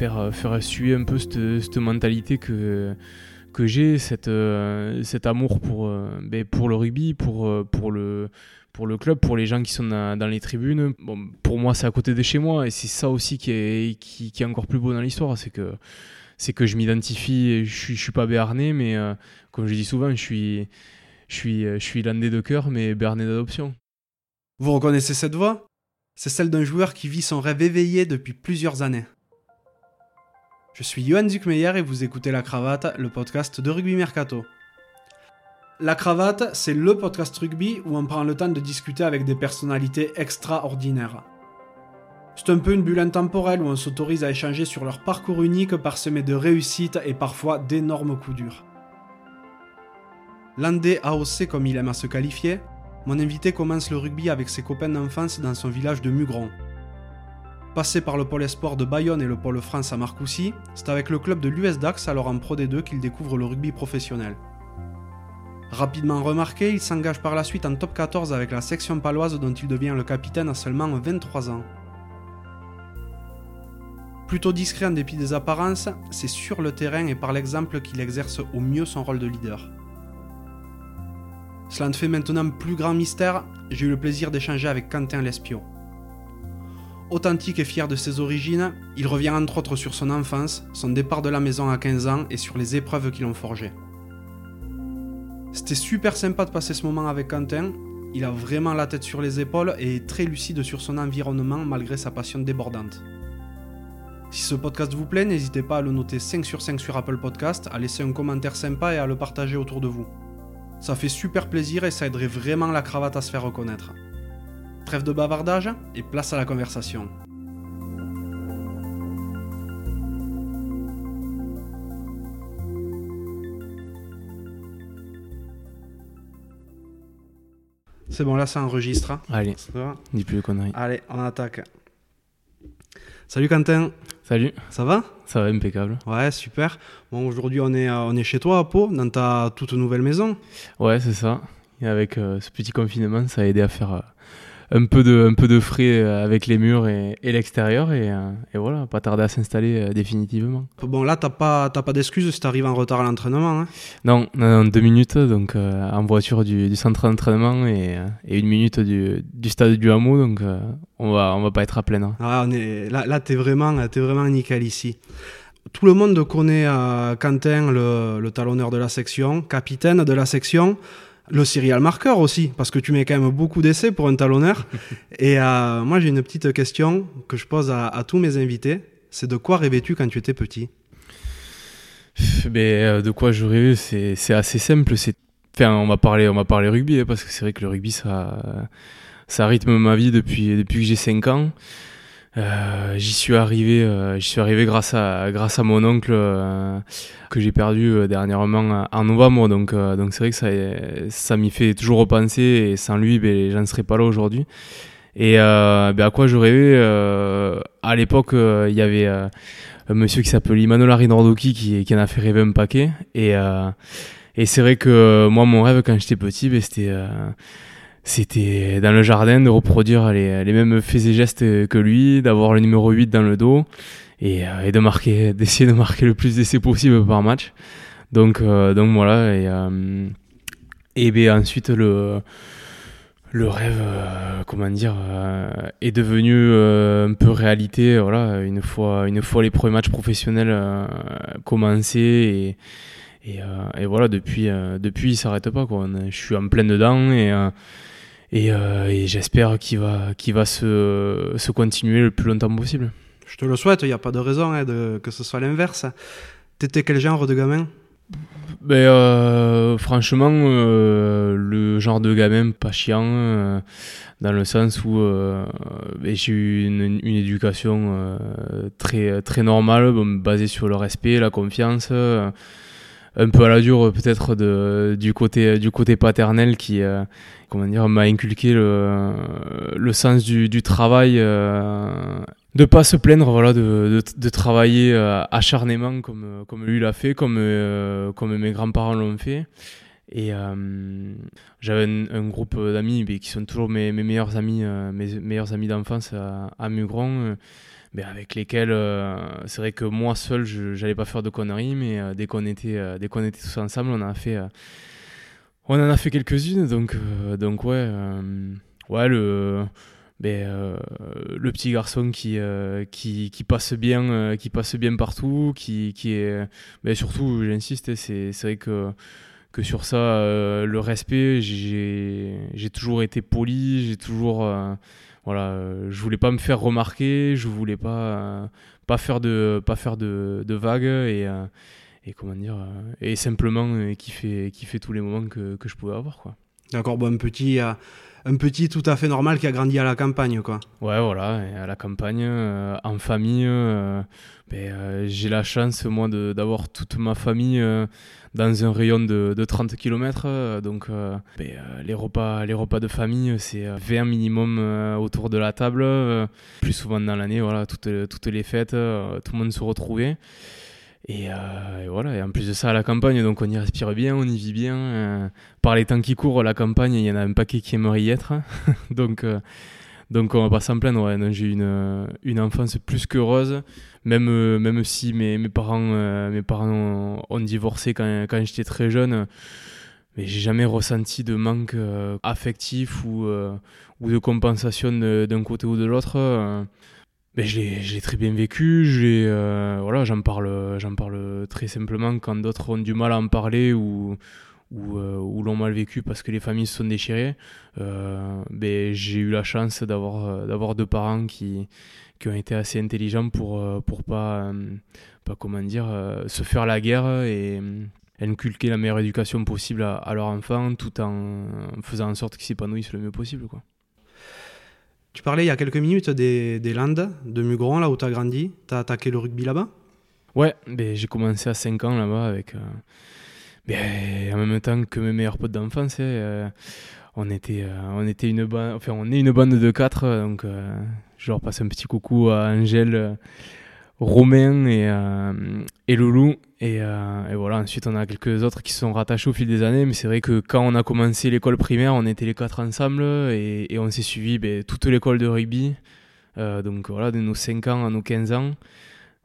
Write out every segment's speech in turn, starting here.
faire, faire suer un peu cette, mentalité que, que j'ai, cette, cet amour pour, ben, pour le rugby, pour, pour, le, pour le club, pour les gens qui sont dans, les tribunes. Pour moi, c'est à côté de chez moi et c'est ça aussi qui est, qui, est encore plus beau dans l'histoire, c'est que que je m'identifie, je suis, je suis pas béarnais, mais comme je dis souvent, je suis, je suis, je suis landais de cœur, mais béarnais d'adoption. Vous reconnaissez cette voix? C'est celle d'un joueur qui vit son rêve éveillé depuis plusieurs années. Je suis Johan Zuckmeyer et vous écoutez La Cravate, le podcast de Rugby Mercato. La Cravate, c'est le podcast rugby où on prend le temps de discuter avec des personnalités extraordinaires. C'est un peu une bulle intemporelle où on s'autorise à échanger sur leur parcours unique parsemé de réussites et parfois d'énormes coups durs. Landais AOC comme il aime à se qualifier, mon invité commence le rugby avec ses copains d'enfance dans son village de Mugron. Passé par le pôle espoir de Bayonne et le pôle France à Marcoussis, c'est avec le club de l'US Dax, alors en Pro D2, qu'il découvre le rugby professionnel. Rapidement remarqué, il s'engage par la suite en top 14 avec la section paloise dont il devient le capitaine à seulement 23 ans. Plutôt discret en dépit des apparences, c'est sur le terrain et par l'exemple qu'il exerce au mieux son rôle de leader. Cela ne fait maintenant plus grand mystère, j'ai eu le plaisir d'échanger avec Quentin Lespio. Authentique et fier de ses origines, il revient entre autres sur son enfance, son départ de la maison à 15 ans et sur les épreuves qui l'ont forgé. C'était super sympa de passer ce moment avec Quentin, il a vraiment la tête sur les épaules et est très lucide sur son environnement malgré sa passion débordante. Si ce podcast vous plaît, n'hésitez pas à le noter 5 sur 5 sur Apple Podcast, à laisser un commentaire sympa et à le partager autour de vous. Ça fait super plaisir et ça aiderait vraiment la cravate à se faire reconnaître. Trêve de bavardage et place à la conversation. C'est bon, là ça enregistre. hein. Allez, Ça dis plus de conneries. Allez, on attaque. Salut Quentin, Salut, ça va? Ça va impeccable. Ouais, super. Bon, aujourd'hui on est, euh, on est chez toi à Pau, dans ta toute nouvelle maison. Ouais, c'est ça. Et avec euh, ce petit confinement, ça a aidé à faire euh, un, peu de, un peu de frais euh, avec les murs et, et l'extérieur. Et, euh, et voilà, pas tarder à s'installer euh, définitivement. Bon, là t'as pas, t'as pas d'excuses si t'arrives en retard à l'entraînement. Hein? Non, non, deux minutes, donc euh, en voiture du, du centre d'entraînement et, et une minute du, du stade du hameau, donc euh, on va, on va pas être à plaindre. Ah, on est, là, là t'es vraiment, t'es vraiment nickel ici. Tout le monde connaît euh, Quentin, le, le talonneur de la section, capitaine de la section, le serial marqueur aussi, parce que tu mets quand même beaucoup d'essais pour un talonneur. Et euh, moi j'ai une petite question que je pose à, à tous mes invités. C'est de quoi rêvais-tu quand tu étais petit? Mais euh, de quoi je rêvais, c'est c'est assez simple. C'est, enfin, on va parler, on va parler rugby, hein, parce que c'est vrai que le rugby, ça, ça rythme ma vie depuis depuis que j'ai 5 ans. Euh, j'y suis arrivé, euh, j'y suis arrivé grâce à grâce à mon oncle euh, que j'ai perdu euh, dernièrement en novembre. Donc euh, donc c'est vrai que ça ça m'y fait toujours repenser et sans lui, ben j'en serais pas là aujourd'hui. Et euh, ben, à quoi je rêvais euh, À l'époque, euh, il y avait euh, un monsieur qui s'appelait Imanola Rinaldoki qui, qui en a fait rêver un paquet. Et, euh, et c'est vrai que euh, moi, mon rêve quand j'étais petit, ben, c'était euh, c'était dans le jardin de reproduire les, les mêmes faits et gestes que lui, d'avoir le numéro 8 dans le dos et, euh, et de marquer, d'essayer de marquer le plus d'essais possible par match. Donc, euh, donc voilà. Et, euh, et ben, ensuite, le, le rêve, comment dire, est devenu un peu réalité. Voilà, une fois, une fois les premiers matchs professionnels commencés et, et, voilà, depuis, euh, depuis, il s'arrête pas. Quoi. Je suis en plein dedans et, et, euh, et j'espère qu'il va, qu'il va se, se continuer le plus longtemps possible. Je te le souhaite, il n'y a pas de raison hein, de, que ce soit l'inverse. T'étais quel genre de gamin? Ben, euh, franchement, euh, le genre de gamin pas chiant, dans le sens où ben, j'ai eu une, une éducation très, très normale, basée sur le respect, la confiance, un peu à la dure peut-être de, du, côté, du côté paternel qui euh, comment dire, m'a inculqué le, le sens du, du travail. Euh, de pas se plaindre voilà de, de, de travailler euh, acharnément comme comme lui l'a fait comme euh, comme mes grands-parents l'ont fait Et j'avais un, groupe d'amis qui sont toujours mes, meilleurs amis, mes meilleurs amis d'enfance à, à Mugron mais avec lesquels c'est vrai que moi seul je n'allais pas faire de conneries mais dès qu'on était dès qu'on était tous ensemble on a fait on en a fait quelques-unes donc donc ouais ouais le ben, euh, le petit garçon qui, euh, qui, passe bien, euh, qui passe bien partout, qui, qui est. Ben, surtout, j'insiste, c'est vrai que, que sur ça, le respect, j'ai toujours été poli, j'ai toujours. Voilà, je voulais pas me faire remarquer, je voulais pas, pas faire de, pas faire de, de vagues et. et comment dire et simplement kiffer, kiffer tous les moments que, que je pouvais avoir quoi d'accord bon petit un petit tout à fait normal qui a grandi à la campagne, quoi. Ouais, voilà, à la campagne, euh, en famille. Euh, ben, euh, j'ai la chance, moi, d'avoir toute ma famille dans un rayon de, de 30 km. donc, ben, les, repas, les repas de famille, c'est 20 minimum autour de la table. plus souvent dans l'année, voilà, toutes, toutes les fêtes, tout le monde se retrouvait. Euh, et, voilà, et en plus de ça, à la campagne, donc on y respire bien, on y vit bien. Euh, par les temps qui courent, la campagne, il y en a un paquet qui aimerait y être. donc, euh, donc on va pas s'en plaindre. J'ai une, une enfance plus qu'heureuse, même, même si mes, mes parents, mes parents ont, divorcé quand, quand j'étais très jeune. Mais j'ai jamais ressenti de manque affectif ou, ou de compensation d'un côté ou de l'autre ben, je l'ai très bien vécu. Euh, voilà, j'en parle, parle très simplement quand d'autres ont du mal à en parler ou, ou, euh, ou l'ont mal vécu parce que les familles se sont déchirées. Euh, ben, j'ai eu la chance d'avoir, d'avoir deux parents qui, qui ont été assez intelligents pour, pour pas, pas comment dire, se faire la guerre et inculquer la meilleure éducation possible à, à leur enfant tout en faisant en sorte qu'ils s'épanouissent le mieux possible. Quoi. Tu parlais il y a quelques minutes des, des Landes, de Mugron, là où tu as grandi. Tu as attaqué le rugby là-bas? Ouais, ben, j'ai commencé à 5 ans là-bas avec. Euh, en même temps que mes meilleurs potes d'enfance. Hein, euh, on, était, euh, on, était une bande, enfin, on est une bande de 4, donc je leur passe un petit coucou à Angèle Romain et, euh, et Loulou. Et, euh, voilà, ensuite on a quelques autres qui sont rattachés au fil des années. Mais c'est vrai que quand on a commencé l'école primaire, on était les quatre ensemble et, on s'est suivi ben, toute l'école de rugby. Euh, donc voilà, de nos 5 ans à nos 15 ans.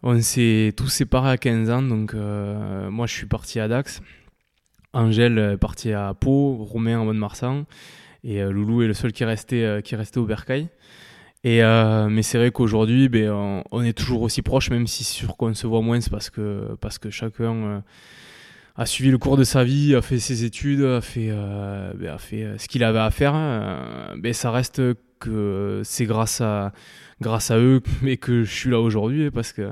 On s'est tous séparés à 15 ans. Donc moi je suis parti à Dax. Angèle est partie à Pau, Romain en Mont-de-Marsan. Et Loulou est le seul qui est resté, qui est resté au Bercail. Et euh, mais c'est vrai qu'aujourd'hui, ben, on, est toujours aussi proche, même si c'est sûr qu'on se voit moins, c'est parce que, parce que chacun euh, a suivi le cours de sa vie, a fait ses études, a fait, euh, ben, a fait ce qu'il avait à faire. ben, ça reste que c'est grâce à, grâce à eux mais que je suis là aujourd'hui, parce que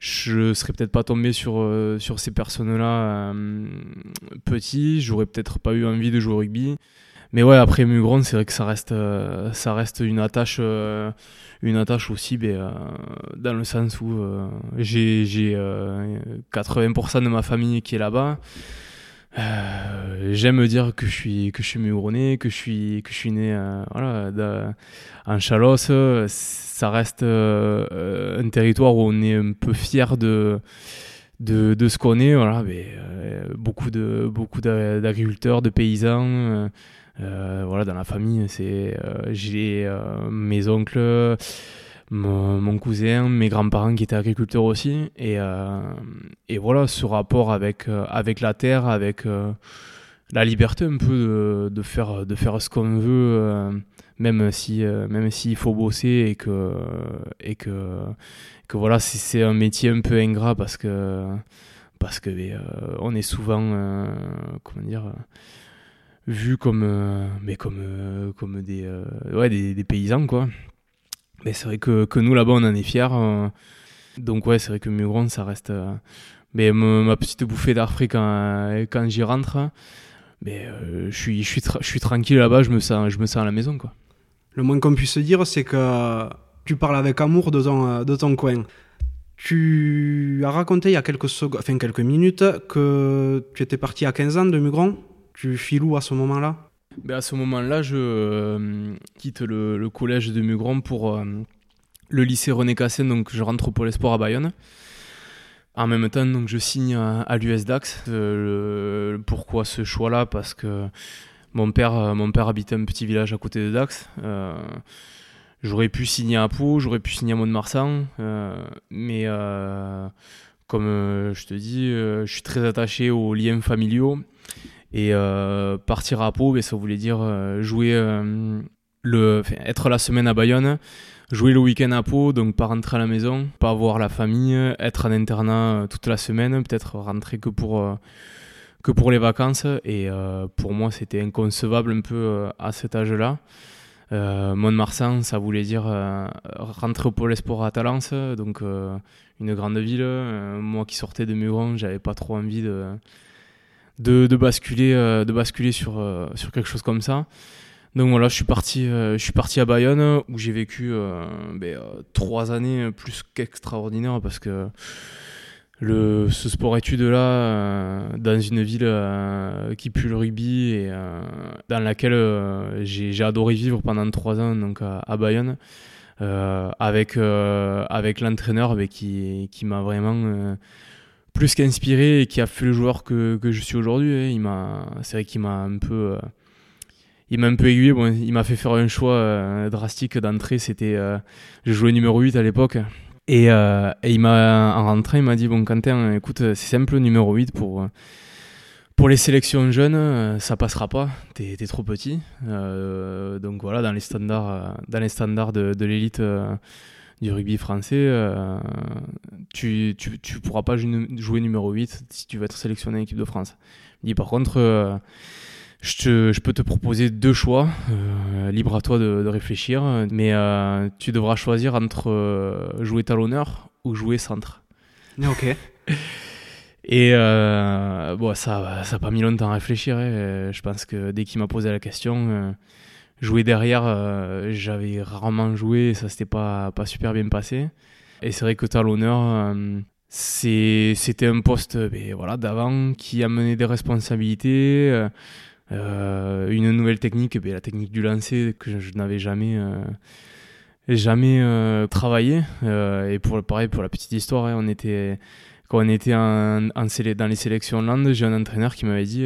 je serais peut-être pas tombé sur, sur ces personnes-là petits, j'aurais peut-être pas eu envie de jouer au rugby mais ouais, après Mugron, c'est vrai que ça reste, euh, ça reste une attache, euh, une attache aussi, euh, dans le sens où j'ai, j'ai 80% de ma famille qui est là-bas. J'aime dire que je suis que je suis que je suis que je suis né voilà, en Chalosse. Ça reste un territoire où on est un peu fier de de, de ce qu'on est. Voilà, mais, beaucoup de beaucoup d'agriculteurs, de paysans. Euh, voilà, dans la famille, c'est euh, j'ai euh, mes oncles, mon, cousin, mes grands-parents qui étaient agriculteurs aussi, et, et voilà, ce rapport avec avec la terre, avec la liberté un peu de, faire de faire ce qu'on veut, même si même s'il faut bosser et que et que que voilà, c'est un métier un peu ingrat parce que parce que on est souvent comment dire vu comme, euh, mais comme, euh, comme des, euh, ouais, des, paysans, quoi. Mais c'est vrai que, que nous, là-bas, on en est fiers. donc, ouais, c'est vrai que Mugron, ça reste mais ma, petite bouffée d'air frais quand, j'y rentre. Mais je, suis, je, suis je suis tranquille là-bas, je me, sens, je me à la maison, quoi. Le moins qu'on puisse dire, c'est que tu parles avec amour de ton, de ton coin. Tu as raconté il y a quelques, enfin, quelques minutes que tu étais parti à 15 ans de Mugron tu files où à ce moment-là? Ben À ce moment-là, je euh, quitte le, collège de Mugron pour euh, le lycée René Cassin, donc je rentre au Pôle Sport à Bayonne. En même temps, donc, je signe à, l'US Dax. pourquoi ce choix-là? Parce que mon père, mon père habitait un petit village à côté de Dax. j'aurais pu signer à Pau, j'aurais pu signer à Mont-de-Marsan, mais comme je te dis, je suis très attaché aux liens familiaux. Et partir à Pau, ça voulait dire jouer le, être la semaine à Bayonne, jouer le week-end à Pau, donc pas rentrer à la maison, pas voir la famille, être en internat euh, toute la semaine, peut-être rentrer que pour, euh, que pour les vacances. Et euh, pour moi, c'était inconcevable un peu à cet âge-là. Euh, Mont-de-Marsan, ça voulait dire rentrer au Pôle Sport à Talence, donc une grande ville. moi qui sortais de Muron, j'avais pas trop envie de, de, basculer, de basculer sur, sur quelque chose comme ça. Donc voilà, je suis parti, euh, je suis parti à Bayonne où j'ai vécu euh, ben, euh, trois années plus qu'extraordinaires parce que le, ce sport-études là, dans une ville qui pue le rugby et dans laquelle j'ai adoré vivre pendant trois ans donc à, Bayonne. avec avec l'entraîneur ben, qui, qui m'a vraiment plus qu'inspiré et qui a fait le joueur que, que je suis aujourd'hui. Hein. Il m'a, c'est vrai qu'il m'a un peu il m'a un peu aiguillé. Bon, il m'a fait faire un choix euh, drastique d'entrée. C'était, euh, je jouais numéro 8 à l'époque. Et, euh, et, il m'a, en rentrant, il m'a dit Bon, Quentin, écoute, c'est simple, numéro 8 pour, pour les sélections jeunes, ça passera pas. T'es, es trop petit. donc voilà, dans les standards, dans les standards de, de l'élite du rugby français, tu, tu, tu, pourras pas jouer numéro 8 si tu veux être sélectionné en équipe de France. Il dit Par contre je, peux te proposer deux choix, euh, libre à toi de, réfléchir, mais euh, tu devras choisir entre euh, jouer talonneur ou jouer centre. Ok. Et bon, ça n'a pas mis longtemps à réfléchir. Hein. Je pense que dès qu'il m'a posé la question, jouer derrière, j'avais rarement joué ça s'était pas, pas super bien passé. Et c'est vrai que talonneur, c'était un poste ben, voilà, d'avant qui amenait des responsabilités. Euh, une nouvelle technique, ben, la technique du lancer que je, n'avais jamais, euh, jamais euh, travaillé. et pour, pareil, pour la petite histoire, hein, quand on était en, dans les sélections land, j'ai un entraîneur qui m'avait dit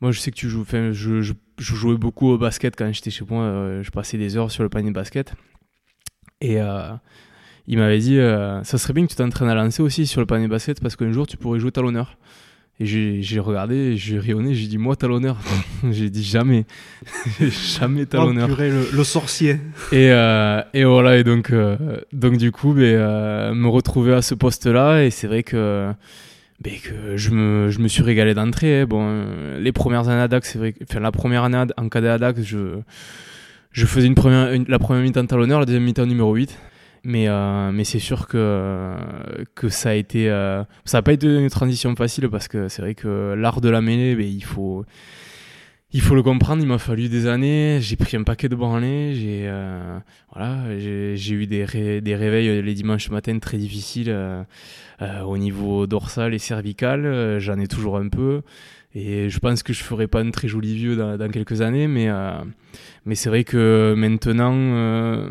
Moi, je sais que tu joues. Je, je, je, jouais beaucoup au basket quand j'étais chez moi. je passais des heures sur le panier de basket. Et il m'avait dit Ça serait bien que tu t'entraînes à lancer aussi sur le panier de basket parce qu'un jour, tu pourrais jouer talonneur. Et j'ai regardé, j'ai rayonné, j'ai dit moi talonneur. j'ai dit jamais, jamais talonneur. Oh, le, le, sorcier. Et, euh, et, voilà, et donc, euh, donc du coup, ben, euh, me retrouver à ce poste-là, et c'est vrai que, ben, que je, me, je me suis régalé d'entrée. Hein. Bon, les premières années à DAX, c'est vrai que, enfin, la première année en cadet à DAX, je, je faisais une première, la première mi-temps talonneur, la deuxième mi-temps numéro 8. Mais, euh, mais c'est sûr que, que ça a été. Euh, ça n'a pas été une transition facile parce que c'est vrai que l'art de la mêlée, ben, il, faut, il faut le comprendre. Il m'a fallu des années. J'ai pris un paquet de branlées. J'ai euh, voilà, j'ai eu des, réveils les dimanches matin très difficiles au niveau dorsal et cervical. J'en ai toujours un peu. Et je pense que je ferai pas un très joli vieux dans, dans quelques années, mais, mais c'est vrai que maintenant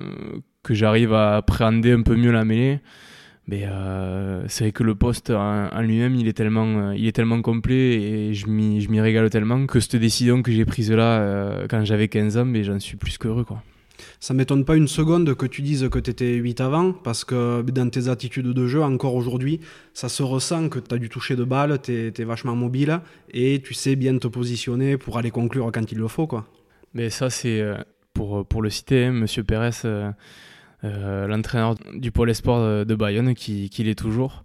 que j'arrive à appréhender un peu mieux la mêlée. Mais euh, c'est vrai que le poste en, lui-même, il est tellement, euh, il est tellement complet et je m'y régale tellement que cette décision que j'ai prise là euh, quand j'avais 15 ans, mais j'en suis plus qu'heureux quoi. Ça m'étonne pas une seconde que tu dises que tu étais 8 avant, parce que dans tes attitudes de jeu, encore aujourd'hui, ça se ressent que tu as dû toucher de balles, tu es, vachement mobile, et tu sais bien te positionner pour aller conclure quand il le faut. Quoi. Mais ça, c'est, pour, pour le citer, hein, Monsieur Pérez, euh, l'entraîneur du pôle sport de, Bayonne, qui, qui l'est toujours.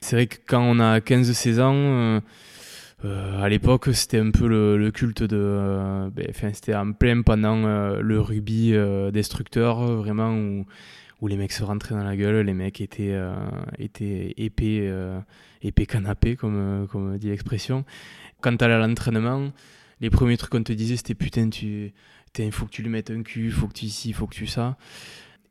C'est vrai que quand on a 15-16 ans, euh, euh, à l'époque, c'était un peu le, culte de. Ben, c'était en plein pendant le rugby destructeur, vraiment, où, où, les mecs se rentraient dans la gueule, les mecs étaient, étaient épais, épais canapés, comme, comme dit l'expression. Quand t'allais à l'entraînement, les premiers trucs qu'on te disait, c'était putain, tu. Il faut que tu lui mettes un cul, faut que tu ici, faut que tu ça.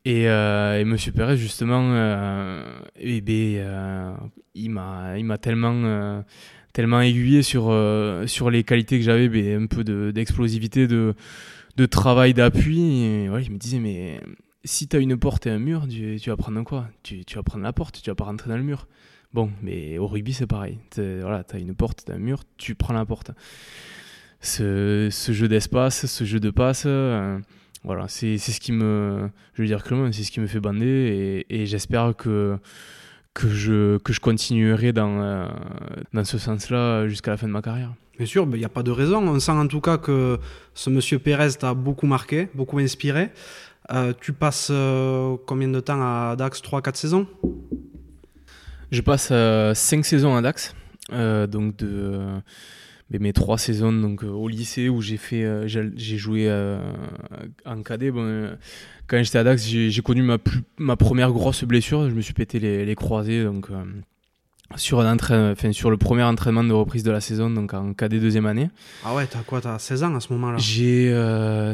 Et, euh, et Monsieur Pérez, justement, euh, eh ben, euh, il m'a, tellement, euh, tellement aiguillé sur, les qualités que j'avais, ben, un peu d'explosivité, de, travail d'appui. Ouais, il me disait, mais si tu as une porte et un mur, tu, vas prendre quoi? Tu, vas prendre la porte, tu vas pas rentrer dans le mur. Bon, mais au rugby, c'est pareil. Voilà, tu as une porte, tu as un mur, tu prends la porte. Ce, jeu d'espace, ce jeu de passe, voilà, c'est ce qui me. Je veux dire, c'est ce qui me fait bander et, et j'espère que que je, que je continuerai dans, euh, dans ce sens-là jusqu'à la fin de ma carrière. Bien sûr, il n'y a pas de raison. On sent en tout cas que ce monsieur Pérez t'a beaucoup marqué, beaucoup inspiré. Euh, tu passes euh, combien de temps à Dax? 3-4 saisons? Je passe 5 saisons à Dax. donc de mes trois saisons donc au lycée où j'ai fait j'ai joué en cadet bon, quand j'étais à Dax, j'ai connu ma, ma première grosse blessure. Je me suis pété les, les croisés. Donc, euh, sur, un enfin, sur le premier entraînement de reprise de la saison, donc en KD deuxième année. Ah ouais, t'as quoi T'as 16 ans à ce moment-là? J'ai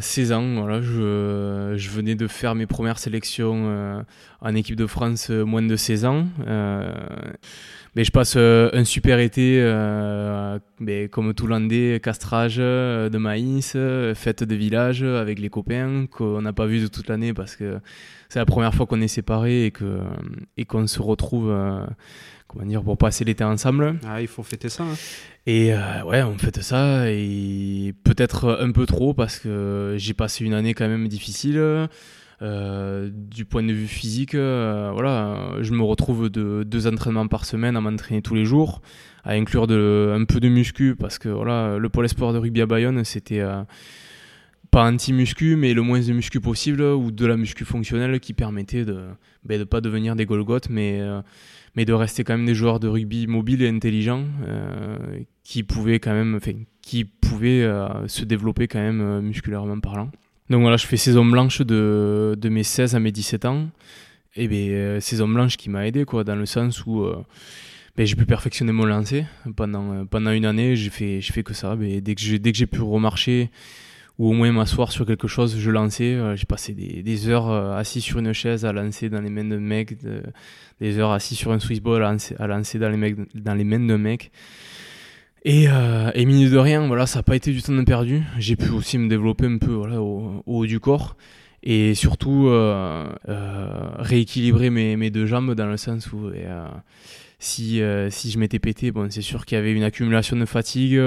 16 euh, ans, voilà. Je, je, venais de faire mes premières sélections euh, en équipe de France moins de 16 ans. Mais je passe un super été, mais comme tout landais, castrage de maïs, fête de village avec les copains qu'on n'a pas vu de toute l'année parce que c'est la première fois qu'on est séparés et que et qu'on se retrouve comment dire, pour passer l'été ensemble. Ah, il faut fêter ça. Hein. Et euh, ouais, on fête ça, et peut-être un peu trop parce que j'ai passé une année quand même difficile. Euh, du point de vue physique, euh, voilà, je me retrouve de deux entraînements par semaine à m'entraîner tous les jours, à inclure un peu de muscu parce que le pôle espoir de rugby à Bayonne, c'était pas anti-muscu, mais le moins de muscu possible ou de la muscu fonctionnelle qui permettait de ne ben, pas devenir des Golgoth, mais de rester quand même des joueurs de rugby mobiles et intelligents euh, qui pouvaient quand même, qui pouvaient euh, se développer quand même euh, musculairement parlant. Donc voilà, je fais saison blanche de, de mes 16 à mes 17 ans. Et bien, saison blanche qui m'a aidé, quoi, dans le sens où ben, j'ai pu perfectionner mon lancer. Pendant, pendant une année, j'ai fait, fait que ça. Ben, dès que j'ai pu remarcher ou au moins m'asseoir sur quelque chose, je lançais. Euh, j'ai passé des, des heures euh, assis sur une chaise à lancer dans les mains de mecs, des heures assis sur un Swissball à lancer, à lancer dans, les dans les mains de mecs. Et, euh, et mine de rien, voilà, ça n'a pas été du temps perdu. J'ai pu aussi me développer un peu voilà, au, haut du corps et surtout euh, euh, rééquilibrer mes, mes, deux jambes dans le sens où si, si je m'étais pété, bon, c'est sûr qu'il y avait une accumulation de fatigue.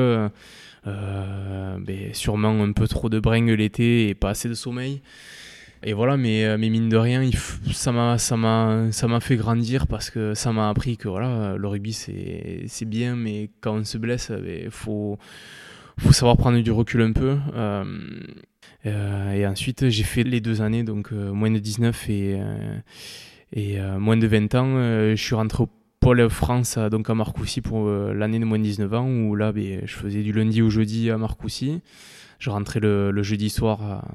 Euh, ben, sûrement un peu trop de bringue l'été et pas assez de sommeil. Et voilà, mais, euh, mais mine de rien, ça m'a ça m'a ça m'a fait grandir parce que ça m'a appris que voilà, le rugby c'est c'est bien, mais quand on se blesse, il ben, faut faut savoir prendre du recul un peu. Euh, et ensuite, j'ai fait les deux années, donc moins de 19 et et moins de 20 ans. je suis rentré au Pôle France donc à Marcoussis pour euh, l'année de moins de 19 ans où là ben, je faisais du lundi au jeudi à Marcoussis. Je rentrais le, jeudi soir à,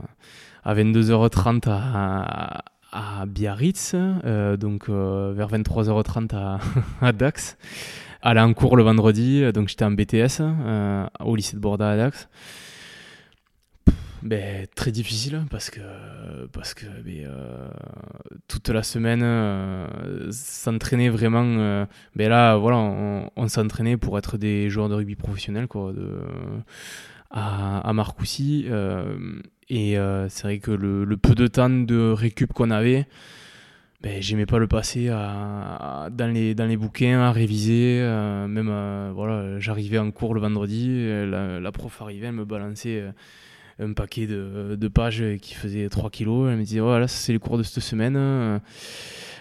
22h30 à, à Biarritz, euh, donc euh, vers 23h30 à, à, Dax. Aller en cours le vendredi, donc j'étais en BTS au lycée de Borda à Dax ben, Très difficile parce que, ben, euh, toute la semaine, euh, s'entraîner vraiment. Euh, ben là, voilà, on, s'entraînait pour être des joueurs de rugby professionnels à, à. Et c'est vrai que le, peu de temps de récup qu'on avait, ben, j'aimais pas le passer dans, les, dans bouquins, à réviser. même voilà, j'arrivais en cours le vendredi, la, prof arrivait, elle me balançait un paquet de, pages qui faisait 3 kilos. Elle me disait voilà, c'est les cours de cette semaine.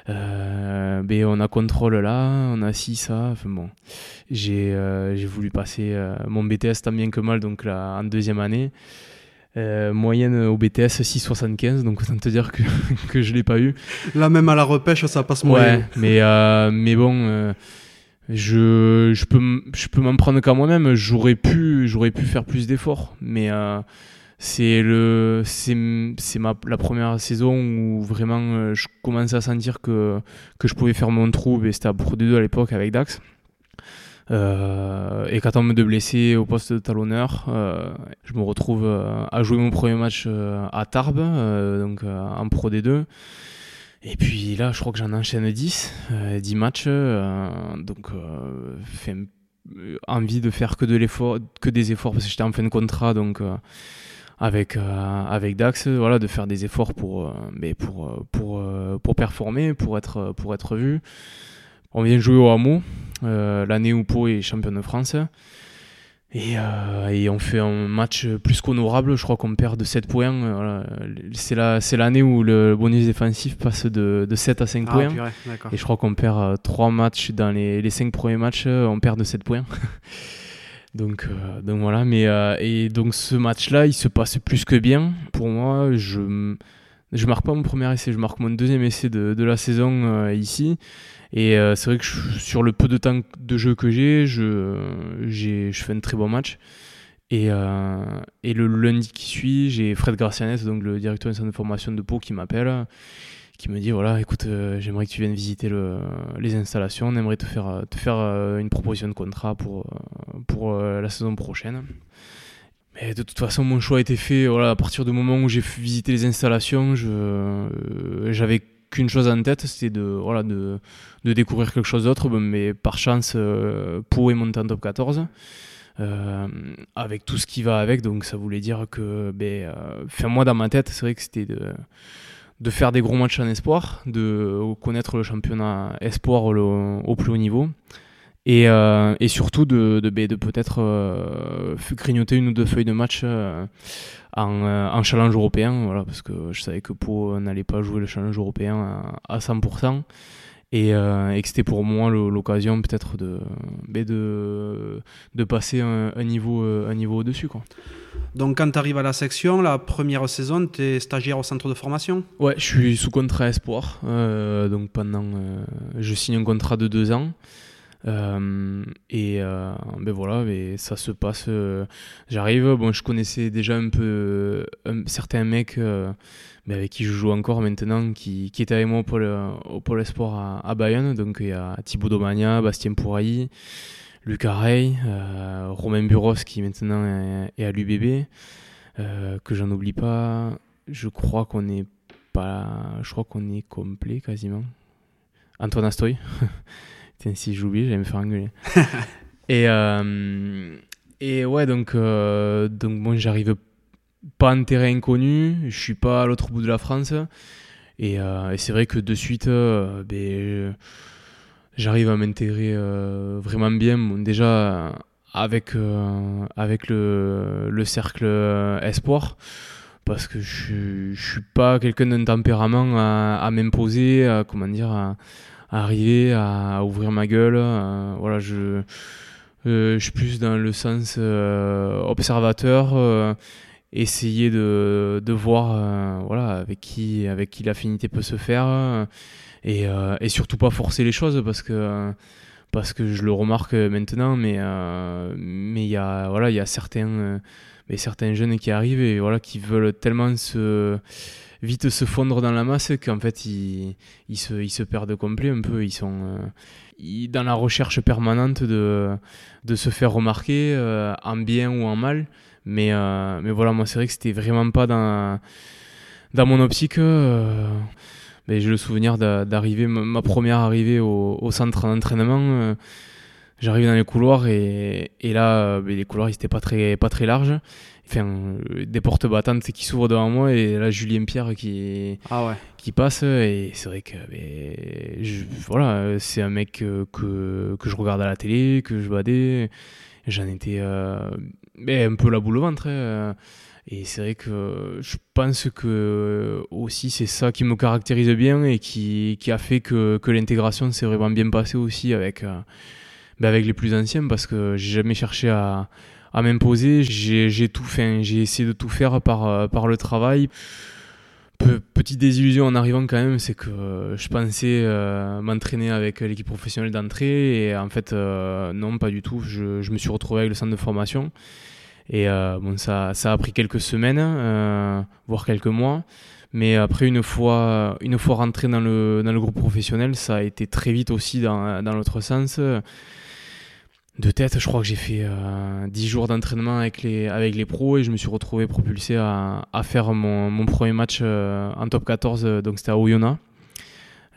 Euh, ben, on a contrôle là, on a ci, ça. Bon, j'ai euh, voulu passer euh, mon BTS tant bien que mal, donc là, en deuxième année. Euh, moyenne au BTS 6,75, donc autant te dire que, que je l'ai pas eu. Là, même à la repêche, ça passe moyen. Ouais, mais, mais bon je, je peux, je peux m'en prendre qu'à moi-même. J'aurais pu, j'aurais pu faire plus d'efforts, mais c'est le c'est la première saison où vraiment euh, je commençais à sentir que que je pouvais faire mon trou et c'était à Pro D2 à l'époque avec Dax euh, et quand on me de blessé au poste de talonneur euh, je me retrouve euh, à jouer mon premier match euh, à Tarbes donc en Pro D2 et puis là je crois que j'en enchaîne 10 10 matchs donc fait envie de faire que de que des efforts parce que j'étais en fin de contrat donc avec euh, avec Dax voilà de faire des efforts pour euh, mais pour euh, pour pour performer pour être pour être vu On vient jouer au Hameau, l'année où Pau est champion de France. Et, et, on fait un match plus qu'honorable, je crois qu'on perd de 7 points. Voilà. C'est l'année où le bonus défensif passe de, de 7 à 5 Ah, points. purée. Et je crois qu'on perd 3 matchs dans les, les 5 premiers matchs, euh, on perd de 7 points. donc, euh, donc voilà, mais euh, et donc ce match-là, il se passe plus que bien. Pour moi, je je marque pas mon premier essai, je marque mon deuxième essai de, de la saison euh, ici. Et euh, c'est vrai que sur le peu de temps de jeu que j'ai, je, je fais un très bon match. Et, euh, et le lundi qui suit, j'ai Fred Gracianet, donc le directeur du centre de formation de Pau, qui m'appelle, qui me dit voilà, écoute, j'aimerais que tu viennes visiter le, les installations, on aimerait te faire, te faire une proposition de contrat pour, pour la saison prochaine. De toute façon, mon choix a été fait voilà, à partir du moment où j'ai visité les installations. Euh, j'avais qu'une chose en tête, c'était de, découvrir quelque chose d'autre. Mais par chance, euh, Pau est monté en top 14. euh, avec tout ce qui va avec, donc ça voulait dire que, ben, moi dans ma tête, c'est vrai que c'était de, de faire des gros matchs en espoir, de connaître le championnat espoir au plus haut niveau, et, euh, et surtout de, de, ben, de peut-être euh, grignoter une ou deux feuilles de match euh, en, en challenge européen, voilà, parce que je savais que Pau n'allait pas jouer le challenge européen à, à 100%. Et, euh, et que c'était pour moi l'occasion peut-être de, ben, de, de passer un, un niveau, un niveau au-dessus. Quoi. Donc, quand tu arrives à la section, la première saison, tu es stagiaire au centre de formation? Ouais, je suis sous contrat espoir. euh, donc pendant, euh, je signe un contrat de deux ans. Euh, et euh, ben voilà, mais ça se passe. euh, J'arrive. Bon, je connaissais déjà un peu certains mecs mais avec qui je joue encore maintenant, qui, qui étaient avec moi au pôle, au pôle espoir à, à Bayonne. Donc il y a Thibaut Domagna, Bastien Pourailly, Lucas Rey, Romain Buros qui maintenant est, à l'UBB, que j'en oublie pas. Je crois qu'on est pas, je crois qu'on est complet quasiment. Antoine Astoy. Tiens, si j'oublie, j'allais me faire engueuler. et, euh, et ouais, donc, euh, donc bon, j'arrive pas en terrain inconnu, je suis pas à l'autre bout de la France. Et, euh, et c'est vrai que de suite, euh, ben, j'arrive à m'intégrer vraiment bien. Bon, déjà, avec, avec le, le cercle espoir parce que je, suis- je suis pas quelqu'un d'un tempérament à, à m'imposer, à, comment dire, à arriver à, ouvrir ma gueule. à- voilà, je, euh, je suis plus dans le sens euh, observateur, euh, essayer de, de voir, euh, voilà, avec qui, avec qui l'affinité peut se faire, euh, et, euh, et surtout pas forcer les choses parce que parce que je le remarque maintenant, mais euh, mais il y a voilà, il certains euh, mais certains jeunes qui arrivent et voilà qui veulent tellement se vite se fondre dans la masse qu'en fait ils, ils, se, ils se perdent complet un peu ils sont euh, ils- dans la recherche permanente de, de se faire remarquer euh, en bien ou en mal mais, euh, mais voilà moi c'est vrai que c'était vraiment pas dans, dans mon optique mais j'ai le souvenir d'a- d'arriver ma première arrivée au, au centre d'entraînement J'arrive dans les couloirs et, et là, ben, les couloirs ils étaient pas très, pas très larges. Enfin, euh, des portes battantes qui s'ouvrent devant moi et là, Julien Pierre qui, Ah ouais. qui passe. Et c'est vrai que je- voilà, c'est un mec euh, que, que je regarde à la télé, que je badais. J'en étais euh, un peu la boule au ventre. hein. Et c'est vrai que je pense que aussi c'est ça qui me caractérise bien et qui, qui a fait que, que l'intégration s'est vraiment bien passée aussi avec, euh, ben avec les plus anciens parce que j'ai jamais cherché à, à m'imposer. J'ai tout fait, j'ai essayé de tout faire par, euh, le travail. Pe- petite désillusion en arrivant quand même, c'est que euh, je pensais euh, m'entraîner avec l'équipe professionnelle d'entrée et en fait non pas du tout. Je, me suis retrouvé avec le centre de formation et bon ça, a pris quelques semaines, voire quelques mois. Mais après une fois, une fois rentré dans le, groupe professionnel, ça a été très vite aussi dans l'autre sens. De tête, je crois que j'ai fait euh, 10 jours d'entraînement avec les, avec pros et je me suis retrouvé propulsé à, faire mon, premier match euh, en top 14, euh, donc c'était à Oyonnax.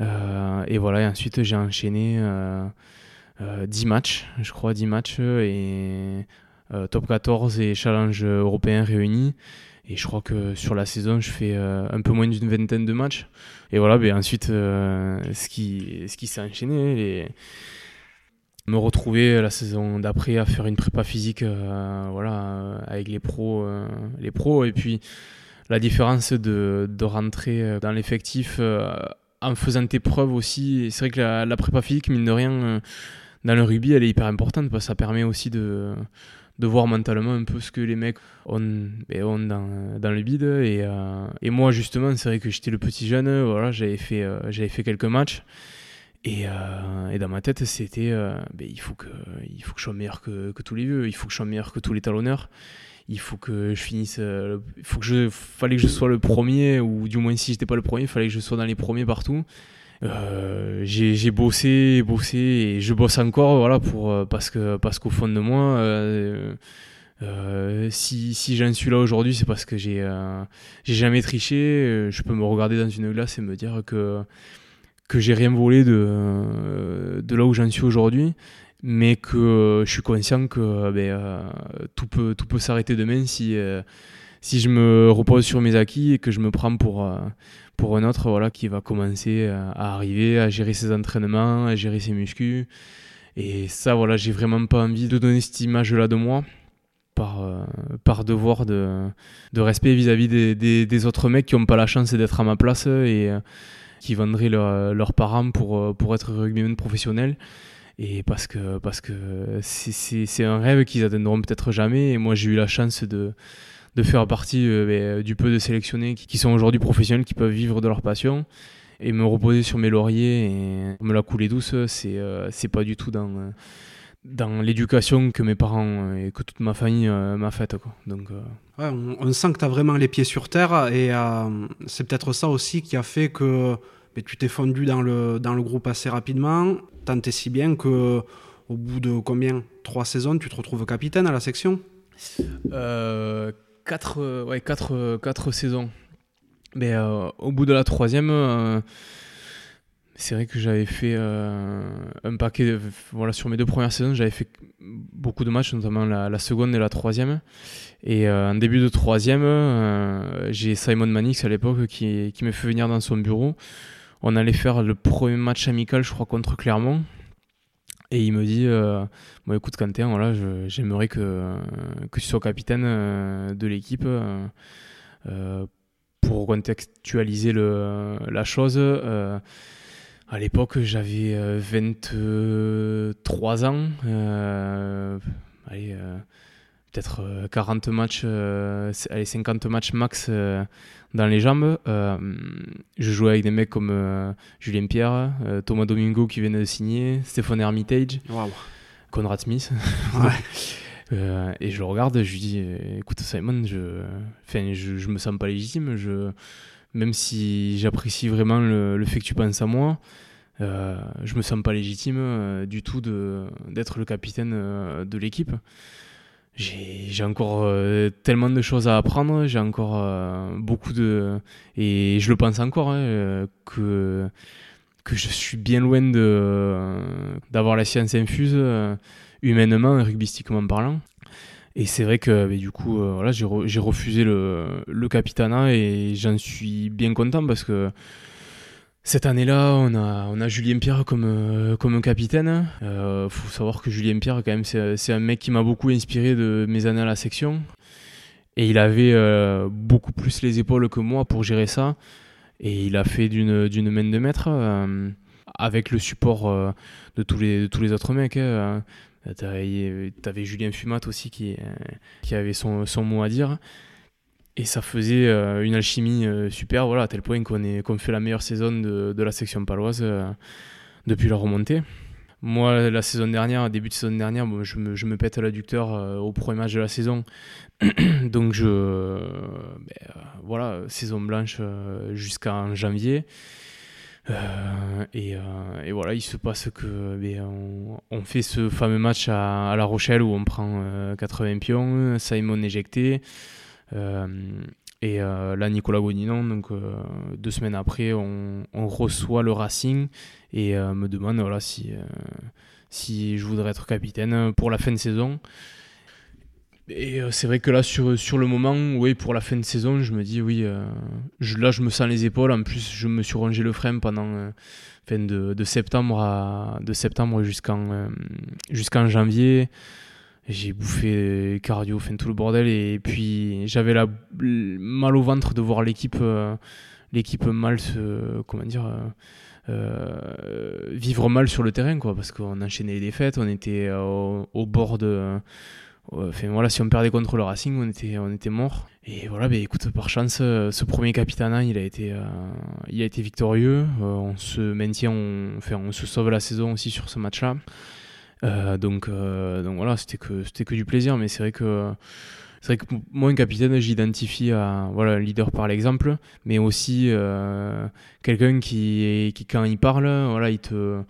Euh, et voilà, et ensuite j'ai enchaîné euh, euh, 10 matchs, je crois 10 matchs, et euh, top 14 et challenge européen réunis. Et je crois que sur la saison, je fais un peu moins d'une vingtaine de matchs. Et voilà, ben ensuite, ce qui, s'est enchaîné, me retrouver la saison d'après à faire une prépa physique euh, voilà avec les pros euh, les pros. Et puis la différence de, de rentrer dans l'effectif euh, en faisant tes preuves aussi. C'est vrai que la, prépa physique mine de rien dans le rugby elle est hyper importante parce que ça permet aussi de voir mentalement un peu ce que les mecs ont, ben, dans, le bide. Et, et moi justement c'est vrai que j'étais le petit jeune voilà j'avais fait j'avais fait quelques matchs et, euh, et, dans ma tête, c'était euh, ben, il, faut que, il faut que je sois meilleur que, que, tous les vieux, il faut que je sois meilleur que tous les talonneurs, il faut que je finisse. Euh, il faut que je, fallait que je sois le premier, ou du moins si j'étais pas le premier, il fallait que je sois dans les premiers partout. j'ai bossé, bossé, et je bosse encore, voilà, pour, parce qu'au parce qu'au fond de moi, si, si j'en suis là aujourd'hui, c'est parce que j'ai j'ai jamais triché. Je peux me regarder dans une glace et me dire que que j'ai rien volé de, euh, là où j'en suis aujourd'hui, mais que euh, je suis conscient que euh, ben, tout peut, tout peut s'arrêter demain si, si je me repose sur mes acquis et que je me prends pour, pour un autre voilà, qui va commencer à arriver, à gérer ses entraînements, à gérer ses muscles. Et ça, voilà, j'ai vraiment pas envie de donner cette image-là de moi par, par devoir de, de respect vis-à-vis des, autres mecs qui n'ont pas la chance d'être à ma place et, qui vendraient leurs parents pour, euh, pour être rugbyman professionnel. Et parce que parce que c'est un rêve qu'ils atteindront peut-être jamais. Et moi, j'ai eu la chance de, de faire partie euh, ben, du peu de sélectionnés qui, sont aujourd'hui professionnels, qui peuvent vivre de leur passion. Et me reposer sur mes lauriers et me la couler douce, c'est euh, c'est pas du tout dans dans l'éducation que mes parents et que toute ma famille m'a faite. Quoi. Donc, on, sent que tu as vraiment les pieds sur terre et c'est peut-être ça aussi qui a fait que mais tu t'es fondu dans le, dans le groupe assez rapidement, tant et si bien que au bout de combien? Trois saisons, tu te retrouves capitaine à la section? Euh, quatre, ouais, quatre, quatre saisons. Mais euh, au bout de la troisième, euh, c'est vrai que j'avais fait un paquet. voilà, sur mes deux premières saisons, j'avais fait beaucoup de matchs, notamment la, seconde et la troisième. Et en début de troisième, j'ai Simon Manix à l'époque qui, qui me fait venir dans son bureau on allait faire le premier match amical, je crois, contre Clermont. Et il me dit euh, bon, écoute, Quentin, j'aimerais que, que tu sois capitaine euh, de l'équipe. Euh, pour contextualiser le, la chose, à l'époque, j'avais 23 ans. allez, peut-être 40 matchs, allez, 50 matchs max dans les jambes. Euh, je jouais avec des mecs comme euh, Julien Pierre, euh, Thomas Domingo qui venait de signer, Stéphane Hermitage, Conrad Smith. et je le regarde, je lui dis écoute Simon, je, enfin, je, je me sens pas légitime. Je, même si j'apprécie vraiment le, fait que tu penses à moi, je me sens pas légitime du tout d'être le capitaine de l'équipe j'ai encore euh, tellement de choses à apprendre, j'ai encore euh, beaucoup de... Et je le pense encore, hein, euh, que, que je suis bien loin d'avoir la science infuse, humainement et rugbystiquement parlant. Et c'est vrai que du coup, voilà, j'ai, refusé le, le capitanat et j'en suis bien content parce que cette année-là, on a, on a Julien Pierre comme, euh, comme capitaine. Il euh, faut savoir que Julien Pierre, quand même, c'est un mec qui m'a beaucoup inspiré de mes années à la section. Et il avait euh, beaucoup plus les épaules que moi pour gérer ça. Et il a fait d'une main de maître avec le support de, tous les, tous les autres mecs. Hein. T'avais Julien Fumat aussi qui, qui avait son, son mot à dire. Et ça faisait euh, une alchimie euh, super, voilà, à tel point qu'on fait la meilleure saison de, de la section paloise euh, depuis la remontée. Moi, la saison dernière, début de saison dernière, je, me, je, me, pète l'adducteur au premier match de la saison. Donc, je. Ben, voilà, saison blanche jusqu'en janvier. Et, et, voilà, il se passe que ben, on, fait ce fameux match à, La Rochelle où on prend 80 pions, Simon éjecté. Euh, et euh, là, Nicolas Godinon, donc euh, deux semaines après, on, reçoit le Racing et me demande voilà, si je voudrais être capitaine pour la fin de saison. Et euh, c'est vrai que là, sur, sur le moment, oui, pour la fin de saison, je me dis, oui, euh, là, je me sens les épaules. En plus, je me suis rongé le frein pendant euh, fin de, septembre, septembre jusqu'en janvier. J'ai bouffé cardio, tout le bordel. Et puis, j'avais mal au ventre de voir l'équipe mal se. Comment dire vivre mal sur le terrain quoi parce qu'on enchaînait les défaites on était au bord de Enfin, voilà, si on perdait contre le Racing, on était, on était mort. Et voilà, bah, écoute, par chance, euh, ce premier capitana, il a été, euh, il a été victorieux. Euh, on se maintient, on, enfin, on se sauve la saison aussi sur ce match-là. donc, donc voilà, c'était que, que du plaisir. Mais c'est vrai que, c'est vrai que moi, un capitaine, j'identifie à voilà, leader par l'exemple, mais aussi quelqu'un qui, qui, quand il parle, voilà, il te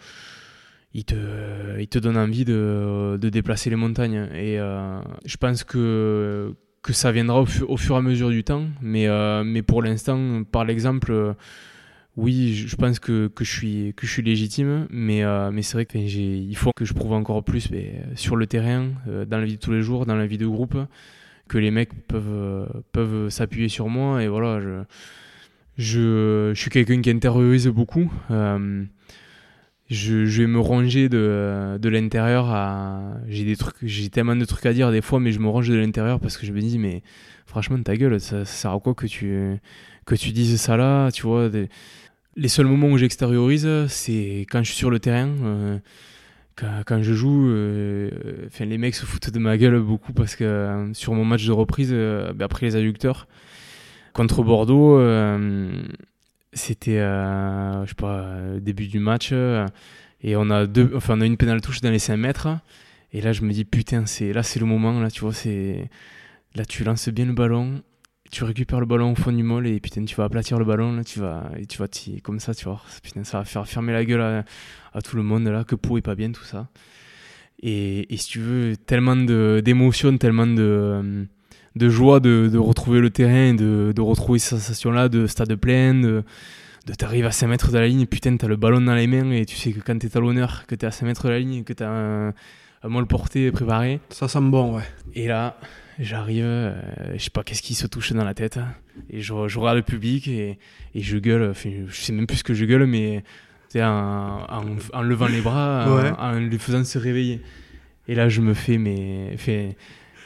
il te, il te donne envie de, de déplacer les montagnes. Et euh, je pense que, que ça viendra au, fur et à mesure du temps. Mais, euh, mais pour l'instant, par l'exemple, oui, je pense que, que, je suis, que je suis légitime. Mais, euh, mais c'est vrai qu'il faut que je prouve encore plus mais, sur le terrain, dans la vie de tous les jours, dans la vie de groupe, que les mecs peuvent, peuvent s'appuyer sur moi. Et voilà, je, je, je suis quelqu'un qui intériorise beaucoup je, vais me ranger de, de l'intérieur j'ai des trucs j'ai tellement de trucs à dire des fois mais je me range de l'intérieur parce que je me dis mais franchement ta gueule ça, sert à quoi que tu que tu dises ça là tu vois les seuls moments où j'extériorise c'est quand je suis sur le terrain euh, quand, je joue euh, les mecs se foutent de ma gueule beaucoup parce que euh, sur mon match de reprise ben après les adducteurs contre Bordeaux c'était, euh, je sais pas, euh, début du match. Euh, et on a, deux, enfin, on a une pénale touche dans les 5 mètres. Et là, je me dis, putain, c'est, là, c'est le moment. Là, tu vois, c'est, là, tu lances bien le ballon. Tu récupères le ballon au fond du mol et putain, tu vas aplatir le ballon. Là, tu vas, et tu vas, comme ça, tu vois. Putain, ça va faire fermer la gueule à, tout le monde. Là, que pour est pas bien, tout ça. Et, et si tu veux, tellement d'émotions, tellement de de joie de, de, retrouver le terrain, de, de retrouver cette sensation-là de stade plein, de, de t'arriver à 5 mètres de la ligne, putain, t'as le ballon dans les mains et tu sais que quand t'es talonneur, que t'es à 5 mètres de la ligne, que t'as un, un molle porté préparé. Ça sent bon, ouais. Et là, j'arrive, euh, je sais pas qu'est-ce qui se touche dans la tête, et je, je regarde le public et, et je gueule, je sais même plus ce que je gueule, mais en, en, en levant les bras, en, en, lui faisant se réveiller. Et là, je me fais, mais. Fait,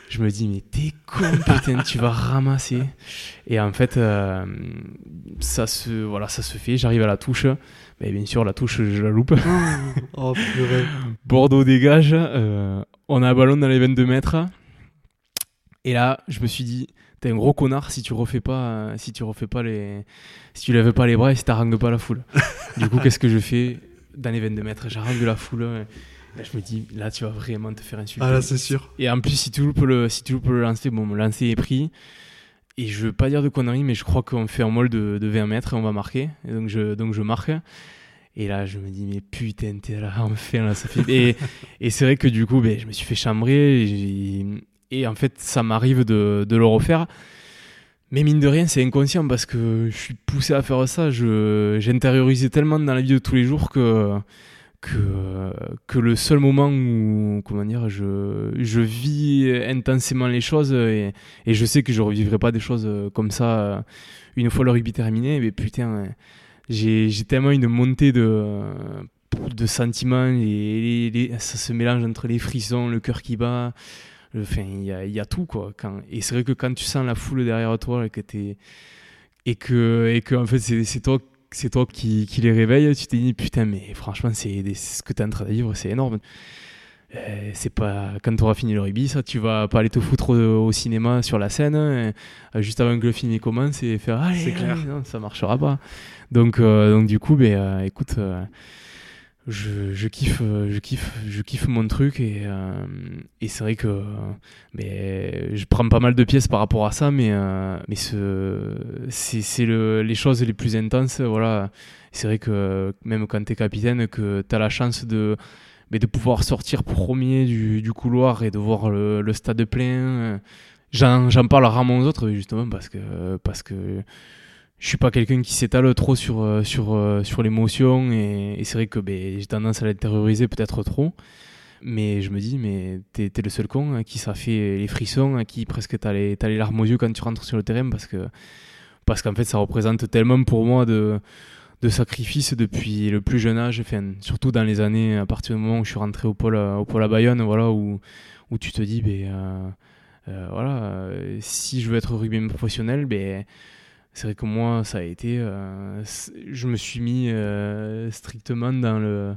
je me dis mais t'es con putain tu vas ramasser. Et en fait euh, ça se voilà ça se fait. J'arrive à la touche. Mais bien sûr la touche je la loupe. Oh, Bordeaux dégage. Euh, on a un ballon dans les 22 mètres. Et là je me suis dit t'es un gros connard si tu refais pas euh, si tu refais pas les si tu lèves pas les bras et si t'arranges pas la foule. Du coup qu'est-ce que je fais dans les 22 mètres? J'arrange la foule Là, je me dis, là, tu vas vraiment te faire insulter. Ah, là, c'est sûr. Et en plus, si tu loupes le, si tu loupes le lancer, bon, le lancer est pris. Et je veux pas dire de conneries, mais je crois qu'on fait un mol de, de 20 mètres et on va marquer. Et donc, je, donc, je marque. Et là, je me dis, mais putain, t'es là, enfin, là, ça fait. et, et c'est vrai que du coup, ben, je me suis fait chambrer. Et, et en fait, ça m'arrive de, de, le refaire. Mais mine de rien, c'est inconscient parce que je suis poussé à faire ça. J'ai intériorisé tellement dans la vie de tous les jours que que, que le seul moment où comment dire, je, je vis intensément les choses et, et je sais que je ne revivrai pas des choses comme ça une fois le rugby terminé, mais putain, j'ai tellement une montée de, de sentiments, et, ça se mélange entre les frissons, le cœur qui bat, enfin, il y a, y a, tout quoi. Et c'est vrai que quand tu sens la foule derrière toi et que, es, et que, et que en fait, c'est toi c'est toi qui, qui, les réveille, tu t'es dit putain, mais franchement, c'est ce que tu es en train de vivre, c'est énorme. Euh, c'est pas quand tu auras fini le rugby, ça, tu vas pas aller te foutre au, cinéma sur la scène euh, juste avant que le film commence et faire allez, clair. non, ça marchera pas. Donc, euh, donc du coup, ben, écoute je, je, kiffe je kiffe je kiffe mon truc et, euh, et c'est vrai que mais je prends pas mal de pièces par rapport à ça mais euh, mais ce c'est c'est le les choses les plus intenses voilà. C'est vrai que même quand tu es capitaine que tu as la chance de mais de pouvoir sortir premier du, du couloir et de voir le, le stade plein. J'en parle rarement aux autres justement parce que parce que je suis pas quelqu'un qui s'étale trop sur, euh, sur, euh, sur l'émotion et, c'est vrai que ben, j'ai tendance à l'intérioriser peut-être trop. Mais je me dis, mais t'es es le seul con à qui ça fait les frissons, à qui presque t'as les, les larmes aux yeux quand tu rentres sur le terrain parce que parce qu'en fait ça représente tellement pour moi de, de sacrifices depuis le plus jeune âge, surtout dans les années à partir du moment où je suis rentré au pôle, au pôle à Bayonne, voilà, où, où tu te dis, ben, euh, voilà, si je veux être rugbyman professionnel, ben, c'est vrai que moi, ça a été. je me suis mis strictement dans le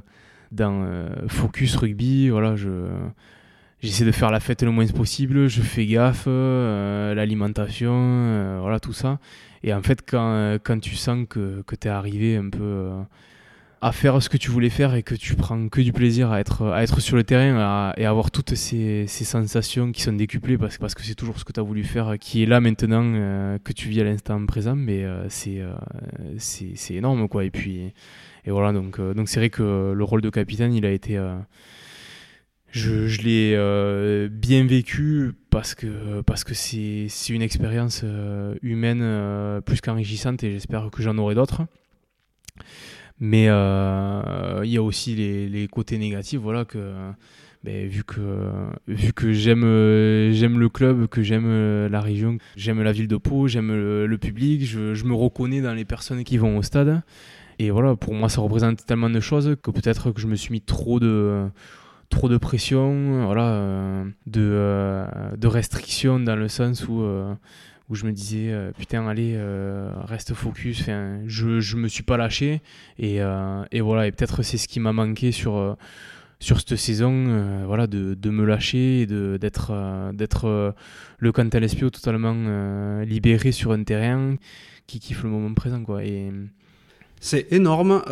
dans focus rugby. Voilà, je j'essaie de faire la fête le moins possible. Je fais gaffe, l'alimentation, voilà tout ça. Et en fait, quand, quand tu sens que, que tu es arrivé un peu à faire ce que tu voulais faire et que tu prends que du plaisir à être, à être sur le terrain et à avoir toutes ces, sensations qui sont décuplées parce, parce que c'est toujours ce que tu as voulu faire qui est là maintenant, euh, que tu vis à l'instant présent, mais euh, euh, c'est c'est énorme quoi. Et puis, et voilà, donc donc c'est vrai que le rôle de capitaine, il a été. je, je l'ai bien vécu parce que parce que c'est une expérience humaine plus qu'enrichissante et j'espère que j'en aurai d'autres. Mais euh, il y a aussi les, côtés négatifs, voilà, que ben, vu que, vu que j'aime, j'aime le club, que j'aime la région, j'aime la ville de Pau, j'aime le, public, je, je, me reconnais dans les personnes qui vont au stade. Et voilà, pour moi, ça représente tellement de choses que peut-être que je me suis mis trop de trop de pression, voilà, de, euh, de restrictions dans le sens où où je me disais euh, putain allez euh, reste focus je je me suis pas lâché. Et, euh, et voilà et peut-être c'est ce qui m'a manqué sur sur cette saison voilà de, de, me lâcher et de d'être d'être le Cantal Espio totalement libéré sur un terrain qui kiffe le moment présent quoi. Et c'est énorme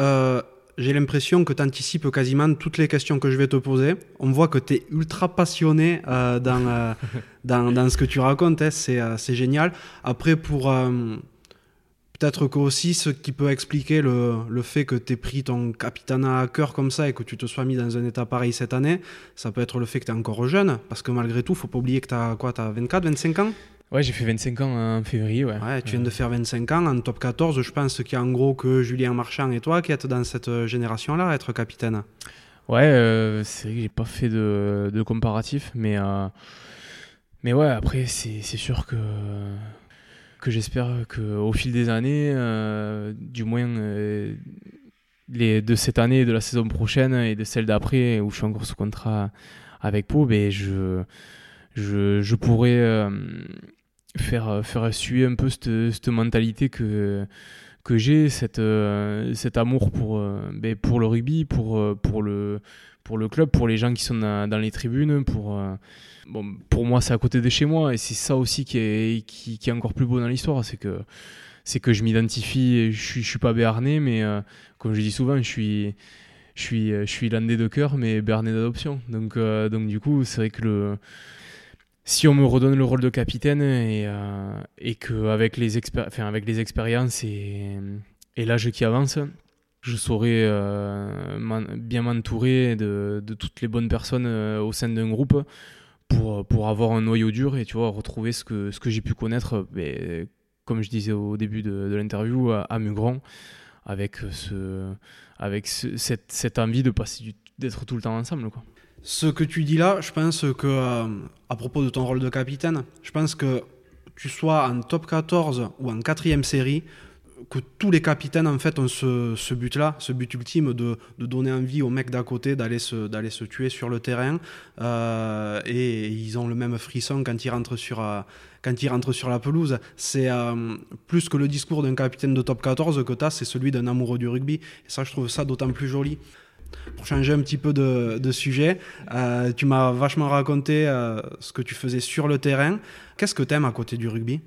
j'ai l'impression que tu anticipes quasiment toutes les questions que je vais te poser. On voit que tu es ultra passionné euh, dans, euh, dans, dans, ce que tu racontes, hein. euh, c'est génial. Après, pour peut-être que aussi ce qui peut expliquer le, le fait que tu aies pris ton capitanat à cœur comme ça et que tu te sois mis dans un état pareil cette année, ça peut être le fait que tu es encore jeune, parce que malgré tout, faut pas oublier que tu as quoi, tu as 24, 25 ans? Ouais, j'ai fait 25 ans en février. Ouais. ouais tu viens de faire 25 ans en top 14. Je pense qu'il y a en gros que Julien Marchand et toi qui êtes dans cette génération-là, être capitaine. Ouais, euh, c'est vrai que j'ai pas fait de, de comparatif, mais, euh, mais ouais, après, c'est sûr que, que j'espère qu'au fil des années, euh, du moins les, de cette année, de la saison prochaine et de celle d'après, où je suis encore sous contrat avec Pau, ben je, je, je pourrais faire, euh, faire suer un peu cette, mentalité que, que j'ai, cette, euh, cet amour pour, euh, ben, pour le rugby, pour, pour, le, pour le club, pour les gens qui sont dans, les tribunes. Pour, bon, pour moi, c'est à côté de chez moi et c'est ça aussi qui est, qui est encore plus beau dans l'histoire. C'est que, c'est que je m'identifie, je suis, je suis pas béarnais, mais comme je dis souvent, je suis. Je suis, je suis landais de cœur, mais béarnais d'adoption. Donc, donc, du coup, c'est vrai que le, si on me redonne le rôle de capitaine et, euh, qu'avec les, expériences et, l'âge qui avance, je saurais euh, bien m'entourer de, toutes les bonnes personnes euh, au sein d'un groupe pour, avoir un noyau dur et retrouver ce que, j'ai pu connaître, ben, comme je disais au début de, l'interview, à, à, avec, ce, avec cette, envie de passer d'être tout le temps ensemble. Ce que tu dis là, je pense que, euh, à propos de ton rôle de capitaine, je pense que tu sois en top 14 ou en quatrième série, que tous les capitaines en fait ont ce, but-là, ce but ultime de, donner envie aux mecs d'à côté d'aller se, tuer sur le terrain. Euh, et ils ont le même frisson quand ils rentrent sur, euh, la pelouse. C'est plus que le discours d'un capitaine de top 14 que tu as, c'est celui d'un amoureux du rugby. Et ça, je trouve ça d'autant plus joli. Pour changer un petit peu de, sujet, euh, tu m'as vachement raconté euh, ce que tu faisais sur le terrain. Qu'est-ce que tu aimes à côté du rugby?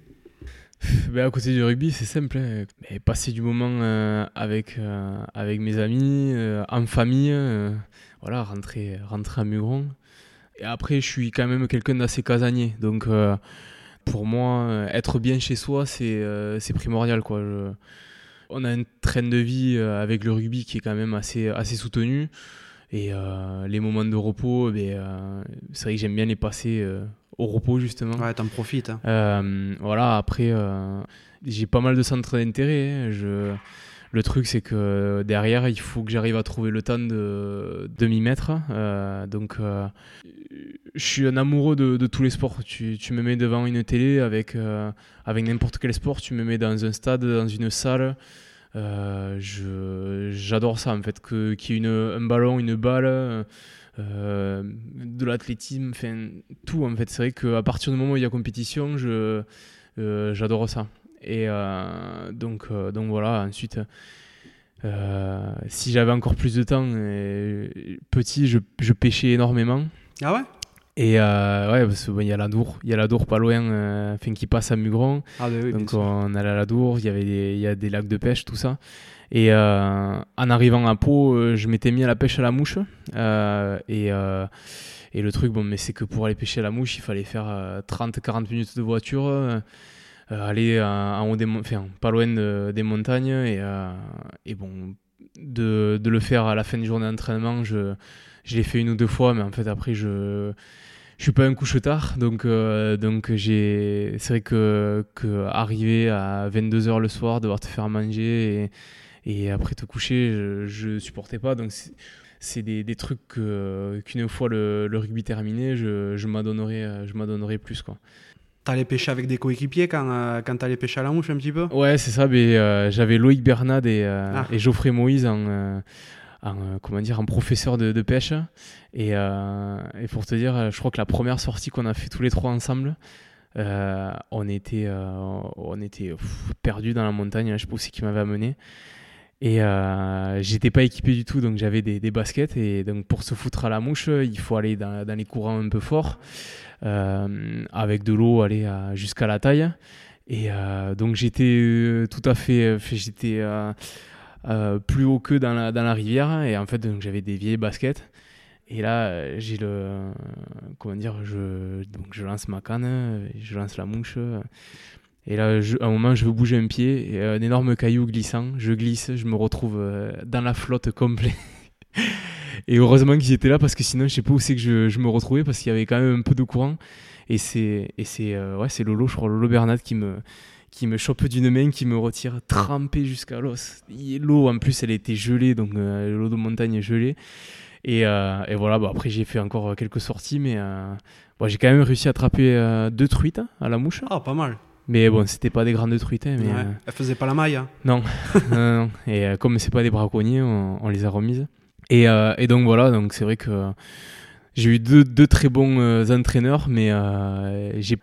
Ben, à côté du rugby, c'est simple. Hein. Ben, passer du moment euh, avec, avec mes amis, en famille, voilà, rentrer, rentrer à Mugron. Et après, je suis quand même quelqu'un d'assez casanier. Donc, pour moi, être bien chez soi, c'est primordial. Quoi. On a un train de vie euh, avec le rugby qui est quand même assez, assez soutenu. Et euh, les moments de repos, eh ben, euh, c'est vrai que j'aime bien les passer au repos justement. Ouais, t'en profites. Hein. voilà, après, j'ai pas mal de centres d'intérêt. Hein. Je, Le truc, c'est que derrière, il faut que j'arrive à trouver le temps de, m'y mettre. Euh, donc, euh, je suis un amoureux de, tous les sports. Tu, me mets devant une télé avec, euh, avec n'importe quel sport, tu me mets dans un stade, dans une salle. J'adore ça, en fait, qu'il y ait un ballon, une balle. de l'athlétisme, tout en fait. C'est vrai qu'à partir du moment où il y a compétition, j'adore ça. Et euh, donc, euh, donc voilà, ensuite, euh, si j'avais encore plus de temps, petit, je, je, pêchais énormément. Ah ouais? Et ouais, parce qu'il y a la Dour, il y a la Dour pas loin, enfin, qui passe à Mugron. Ah, bah oui, donc on allait à la Dour, il y avait des, y a des lacs de pêche, tout ça. Et en arrivant à Pau, je m'étais mis à la pêche à la mouche. et, et le truc, bon, mais c'est que pour aller pêcher à la mouche, il fallait faire 30-40 minutes de voiture. Euh, aller en haut des enfin, pas loin des montagnes et, euh, et bon de, de, le faire à la fin de journée d'entraînement je, je l'ai fait une ou deux fois mais en fait après je je suis pas un couche-tard donc euh, donc j'ai c'est vrai que, que arriver à 22h le soir devoir te faire manger et, et après te coucher je, je supportais pas. Donc c'est des, des, trucs qu'une fois le, rugby terminé je, je m'adonnerais plus quoi T'allais pêcher avec des coéquipiers quand, euh, quand t'allais pêcher à la mouche un petit peu? Ouais, c'est ça. Mais euh, j'avais Loïc Bernard et, euh, ah. et, Geoffrey Moïse en, en, comment dire, en professeur de, de pêche. Et, et, pour te dire, je crois que la première sortie qu'on a fait tous les trois ensemble, on était, on était perdus dans la montagne. Je sais pas où c'est qui m'avait amené. Et j'étais pas équipé du tout, donc j'avais des, des, baskets. Et donc pour se foutre à la mouche, il faut aller dans, dans les courants un peu forts. Euh, avec de l'eau aller jusqu'à la taille. Et euh, donc j'étais euh, tout à fait, j'étais plus haut que dans la, rivière et en fait j'avais des vieilles baskets. Et là, j'ai le. Comment dire je, Donc, je lance ma canne, je lance la mouche. Et là, à un moment, je veux bouger un pied, et un énorme caillou glissant. Je glisse, je me retrouve dans la flotte complète. Et heureusement qu'ils étaient là parce que sinon, je sais pas où c'est que je, je, me retrouvais parce qu'il y avait quand même un peu de courant. Et c'est, et c'est, euh, ouais, c'est Lolo, je crois, Lolo Bernat qui me, qui me chope d'une main, qui me retire trempé jusqu'à l'os. L'eau, en plus, elle était gelée, donc euh, l'eau de montagne est gelée. Et, euh, et voilà, bah, après, j'ai fait encore quelques sorties, mais bon, j'ai quand même réussi à attraper deux truites à la mouche. Ah, pas mal. Mais bon, c'était pas des grandes truites. Hein, mais, ouais. Elles faisaient pas la maille. Hein. Non. non, non. Et comme c'est pas des braconniers, on, on les a remises. Et, euh, et donc voilà, donc c'est vrai que j'ai eu deux, deux, très bons euh, entraîneurs, mais euh, j'ai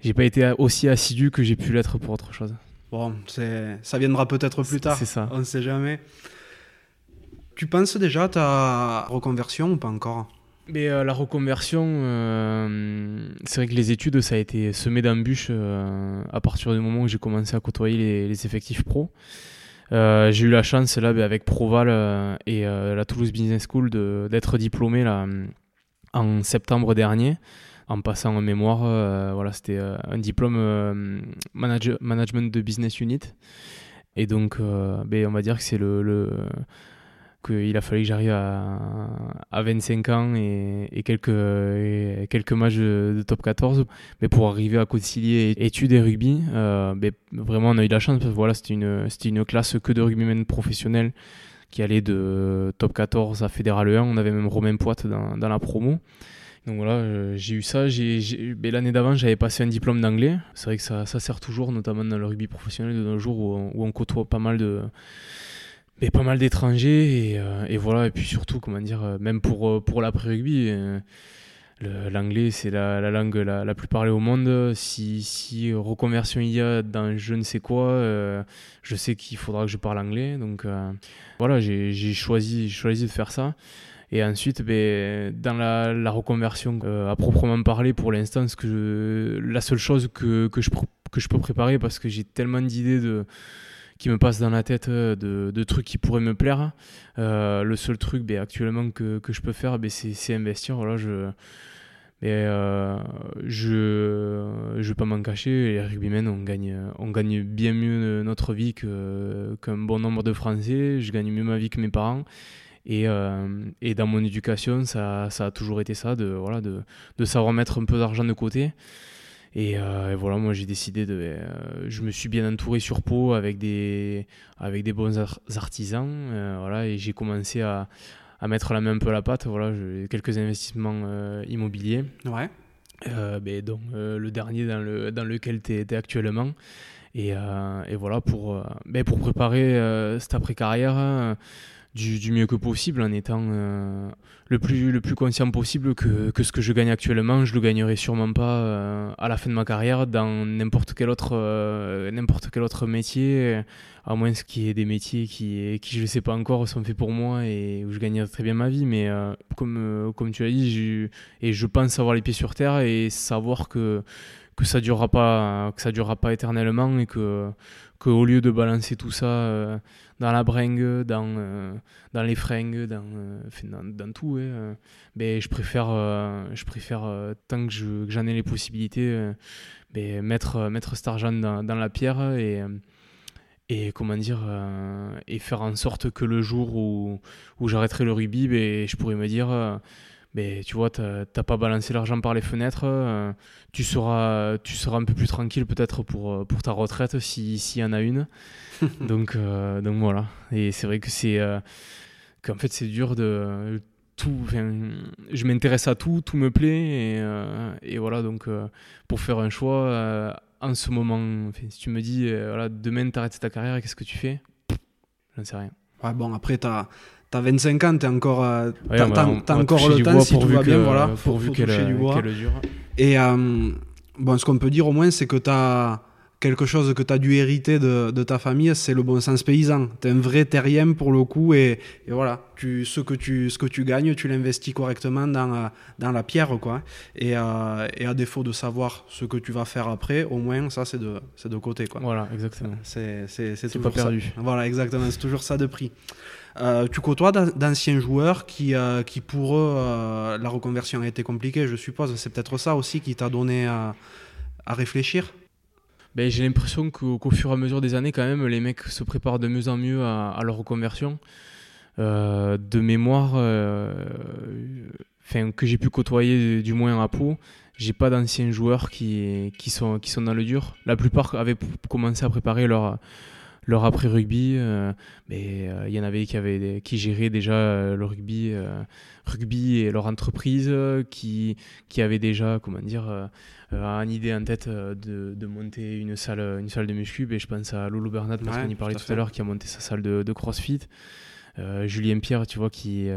j'ai pas été aussi assidu que j'ai pu l'être pour autre chose. Bon, ça viendra peut-être plus tard. C'est ça. On ne sait jamais. Tu penses déjà à ta reconversion ou pas encore? Mais la reconversion, euh, c'est vrai que les études, ça a été semé d'embûches à partir du moment où j'ai commencé à côtoyer les, les effectifs pro. Euh, j'ai eu la chance là ben, avec Proval euh, et euh, la Toulouse Business School d'être diplômé là, en septembre dernier en passant en mémoire. voilà, c'était un diplôme management de business unit. Et donc, ben, on va dire que c'est le, le qu'il a fallu que j'arrive à, à, 25 ans et, quelques, quelques matchs de, top 14. Mais pour arriver à concilier études et rugby, euh, ben, vraiment on a eu de la chance parce que voilà, c'était une, une classe que de rugbymen professionnels qui allait de top 14 à Fédéral 1. On avait même Romain Poite dans, la promo. Donc voilà, euh, j'ai eu ça. Ben, l'année d'avant, j'avais passé un diplôme d'anglais. C'est vrai que ça, sert toujours, notamment dans le rugby professionnel de nos jours où on côtoie pas mal de mais pas mal d'étrangers et, euh, et, voilà. Et puis surtout comment dire euh, même pour euh, pour l'après rugby l'anglais c'est la, la, langue la, la, plus parlée au monde. Si, si reconversion il y a dans je ne sais quoi je sais qu'il faudra que je parle anglais. Donc voilà j'ai choisi choisi de faire ça. Et ensuite ben, dans la, reconversion à proprement parler pour l'instant que la seule chose que, que, je, que je peux préparer parce que j'ai tellement d'idées de qui me passe dans la tête euh, de, trucs qui pourraient me plaire. Euh, le seul truc ben, actuellement que, je peux faire, ben, c'est investir. Voilà, je, mais euh, je ne vais pas m'en cacher, les rugbymen, on gagne, on gagne bien mieux notre vie qu'un bon nombre de Français. Je gagne mieux ma vie que mes parents. Et, et dans mon éducation, ça, ça, a toujours été ça, de, voilà, de, de savoir mettre un peu d'argent de côté. Et, voilà, moi j'ai décidé de. je me suis bien entouré sur Pau avec des, avec des bons artisans. voilà, et j'ai commencé à, à, mettre la main un peu à la pâte. Voilà, j'ai quelques investissements immobiliers. Ouais. Ben, donc, le dernier dans, le, dans lequel tu es, actuellement. Et, et, voilà, pour, ben, pour préparer cette après-carrière du, mieux que possible en étant euh, le, plus, le plus conscient possible que, que, ce que je gagne actuellement, je le gagnerai sûrement pas euh, à la fin de ma carrière dans n'importe quel, autre euh, quel autre métier, à moins qu'il y ait des métiers qui, qui je ne sais pas encore, sont faits pour moi et où je gagnerai très bien ma vie. Mais comme, comme tu l'as dit, et je pense avoir les pieds sur terre et savoir que, que ça durera pas que ça durera pas éternellement et que, que au lieu de balancer tout ça dans la bringue, dans, euh, dans les fringues, dans, euh, dans, tout. Euh, ben, je préfère, je préfère tant que, j'en ai les possibilités, ben, mettre, mettre cet argent dans, dans la pierre et et comment dire et faire en sorte que le jour où, où j'arrêterai le rugby ben, je pourrais me dire ben, tu vois t'as pas balancé l'argent par les fenêtres tu seras tu seras un peu plus tranquille peut-être pour pour ta retraite s'il y en a une donc, euh, donc voilà. Et c'est vrai que c'est euh, qu'en fait c'est dur de tout. Je m'intéresse à tout, tout me plaît et, euh, et voilà donc pour faire un choix en ce moment. si tu me dis voilà demain t'arrêtes ta carrière, qu'est-ce que tu fais? J'en sais rien. Ouais, bon après t'as T'as 25 ans, t'es encore, t'as, encore le temps si tout va bien, voilà. Pourvu qu'elle, dure. Et bon, ce qu'on peut dire au moins, c'est que t'as quelque chose que tu as dû hériter de, de ta famille, c'est le bon sens paysan. Tu es un vrai terrien pour le coup et, et, voilà, tu, ce, que tu, ce que tu gagnes, tu l'investis correctement dans, euh, dans la pierre. Quoi. Et, euh, et, à défaut de savoir ce que tu vas faire après, au moins ça c'est de, de côté. Quoi. Voilà, exactement. C'est, c'est, c'est pas perdu. Voilà, exactement, c'est toujours ça de prix. Euh, tu côtoies d'anciens joueurs qui, euh, qui pour eux, la reconversion a été compliquée, je suppose. C'est peut-être ça aussi qui t'a donné à, réfléchir? Ben, j'ai l'impression qu'au fur et à mesure des années, quand même, les mecs se préparent de mieux en mieux à, leur reconversion. Euh, de mémoire, euh, que j'ai pu côtoyer du moins à Pau, j'ai pas d'anciens joueurs qui, sont, qui sont dans le dur. La plupart avaient commencé à préparer leur, leur après rugby euh, mais il y en avait qui avaient qui géraient déjà le rugby rugby et leur entreprise qui qui avaient déjà comment dire euh, une idée en tête euh, de, de, monter une salle, une salle de muscu. Et je pense à Lolo Bernat, parce qu'on y parlait tout, à l'heure, qui a monté sa salle de, de CrossFit. Euh, Julien Pierre, tu vois, qui,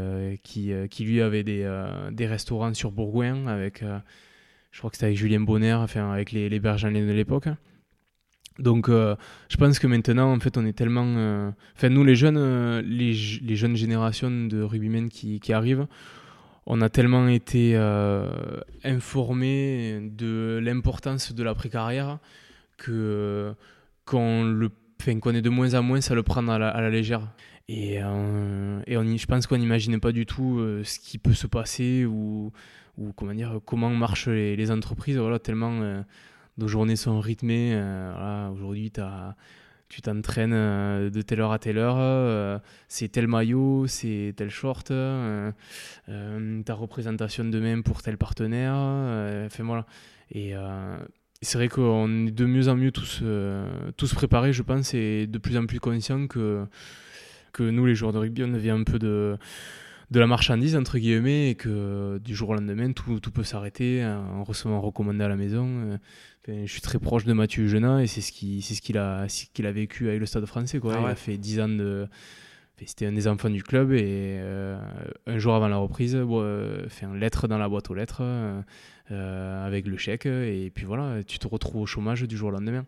qui, qui, lui avait des, des restaurants sur Bourgoin avec, je crois que c'était avec Julien Bonner, enfin avec les, les de l'époque. Donc, je pense que maintenant, en fait, on est tellement. Enfin, nous, les jeunes, les, les, jeunes générations de rugbymen qui, qui arrivent, on a tellement été euh, informés de l'importance de l'après-carrière que qu'on le qu'on est de moins en moins à le prendre à la, légère. Et, euh, et on, je pense qu'on n'imagine pas du tout euh, ce qui peut se passer ou, ou comment, dire, comment marchent les, entreprises. Voilà, tellement nos journées sont rythmées. Aujourd'hui, tu t'entraînes euh, de telle heure à telle heure, euh, c'est tel maillot, c'est tel short, euh, ta représentation de même pour tel partenaire. Et c'est vrai qu'on est de mieux en mieux tous, tous préparés, je pense, et de plus en plus conscients que, que nous, les joueurs de rugby, on devient un peu de de la marchandise entre guillemets et que du jour au lendemain tout, tout peut s'arrêter en recevant un recommandé à la maison je suis très proche de Mathieu Genin et c'est ce qu'il ce qu'il a, qu'il a vécu avec le Stade français. Quoi. Ah il a fait 10 ans de. C'était un des enfants du club et euh, un jour avant la reprise, euh, fait une lettre dans la boîte aux lettres euh, avec le chèque et puis voilà, tu te retrouves au chômage du jour au lendemain.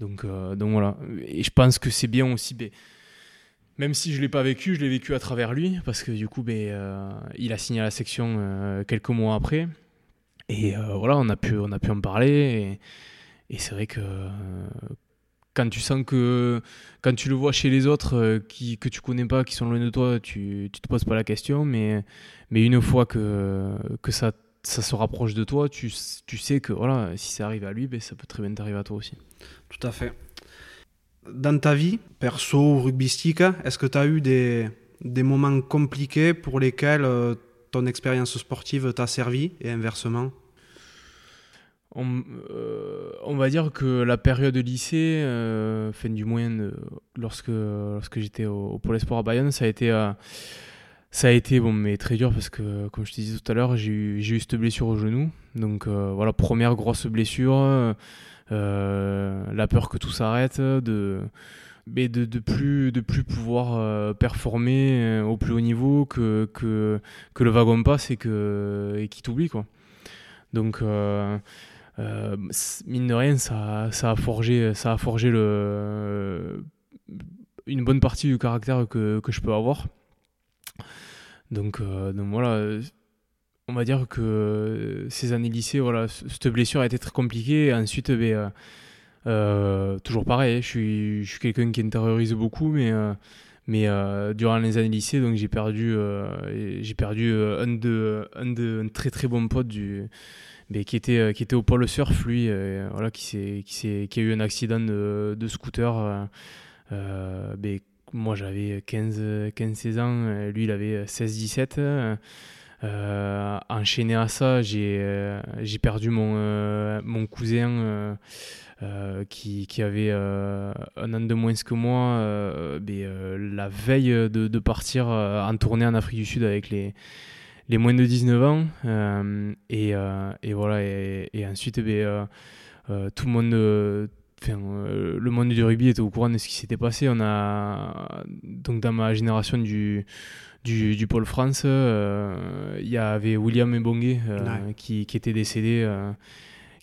Donc, donc voilà. Et je pense que c'est bien aussi. Ben, même si je ne l'ai pas vécu, je l'ai vécu à travers lui parce que du coup, ben, il a signé à la section quelques mois après. Et euh, voilà, on a, pu, on a pu en parler. Et, c'est vrai que euh, quand tu sens que quand tu le vois chez les autres euh, qui, que tu connais pas, qui sont loin de toi, tu, tu te poses pas la question. Mais, mais une fois que, que ça, ça se rapproche de toi, tu, tu sais que voilà, si ça arrive à lui, ben, ça peut très bien t'arriver à toi aussi. Tout à fait. Dans ta vie, perso ou rugbystique, est-ce que tu as eu des, des moments compliqués pour lesquels ton expérience sportive t'a servi et inversement on, on, va dire que la période lycée, fin du moins lorsque, lorsque j'étais au, Pôle Espoir à Bayonne, ça a été ça a été bon, mais très dur parce que, comme je te disais tout à l'heure, j'ai eu, eu, cette blessure au genou. Donc euh, voilà, première grosse blessure, euh, la peur que tout s'arrête, de, mais de, de, plus, de plus pouvoir euh, performer au plus haut niveau, que, que, que le wagon passe et qu'il et t'oublie. Quoi. Donc, mine de rien, ça, ça, a forgé, ça a forgé le, une bonne partie du caractère que, que je peux avoir. Donc, euh, donc voilà, on va dire que ces années lycée, voilà, cette blessure a été très compliquée. ensuite, ben, euh, euh, toujours pareil, je suis, je suis quelqu'un qui intériorise beaucoup, mais, mais durant les années lycée, donc j'ai perdu, perdu un, de, un de très très bon pote du, mais ben, qui était qui était au pôle surf lui voilà qui qui qui a eu un accident de, scooter ben, moi j'avais 15, 15 16 ans, euh, lui il avait 16 17. Euh, enchaîné à ça, j'ai euh, j'ai perdu mon, mon cousin qui, qui, avait un an de moins que moi ben, la veille de, de partir en tournée en Afrique du Sud avec les, les moins de 19 ans. et, et, voilà, et, et ensuite, ben, tout le monde euh, le monde du rugby était au courant de ce qui s'était passé. On a donc dans ma génération du du, du pôle France, euh, il y avait William euh, qui, qui, était décédé,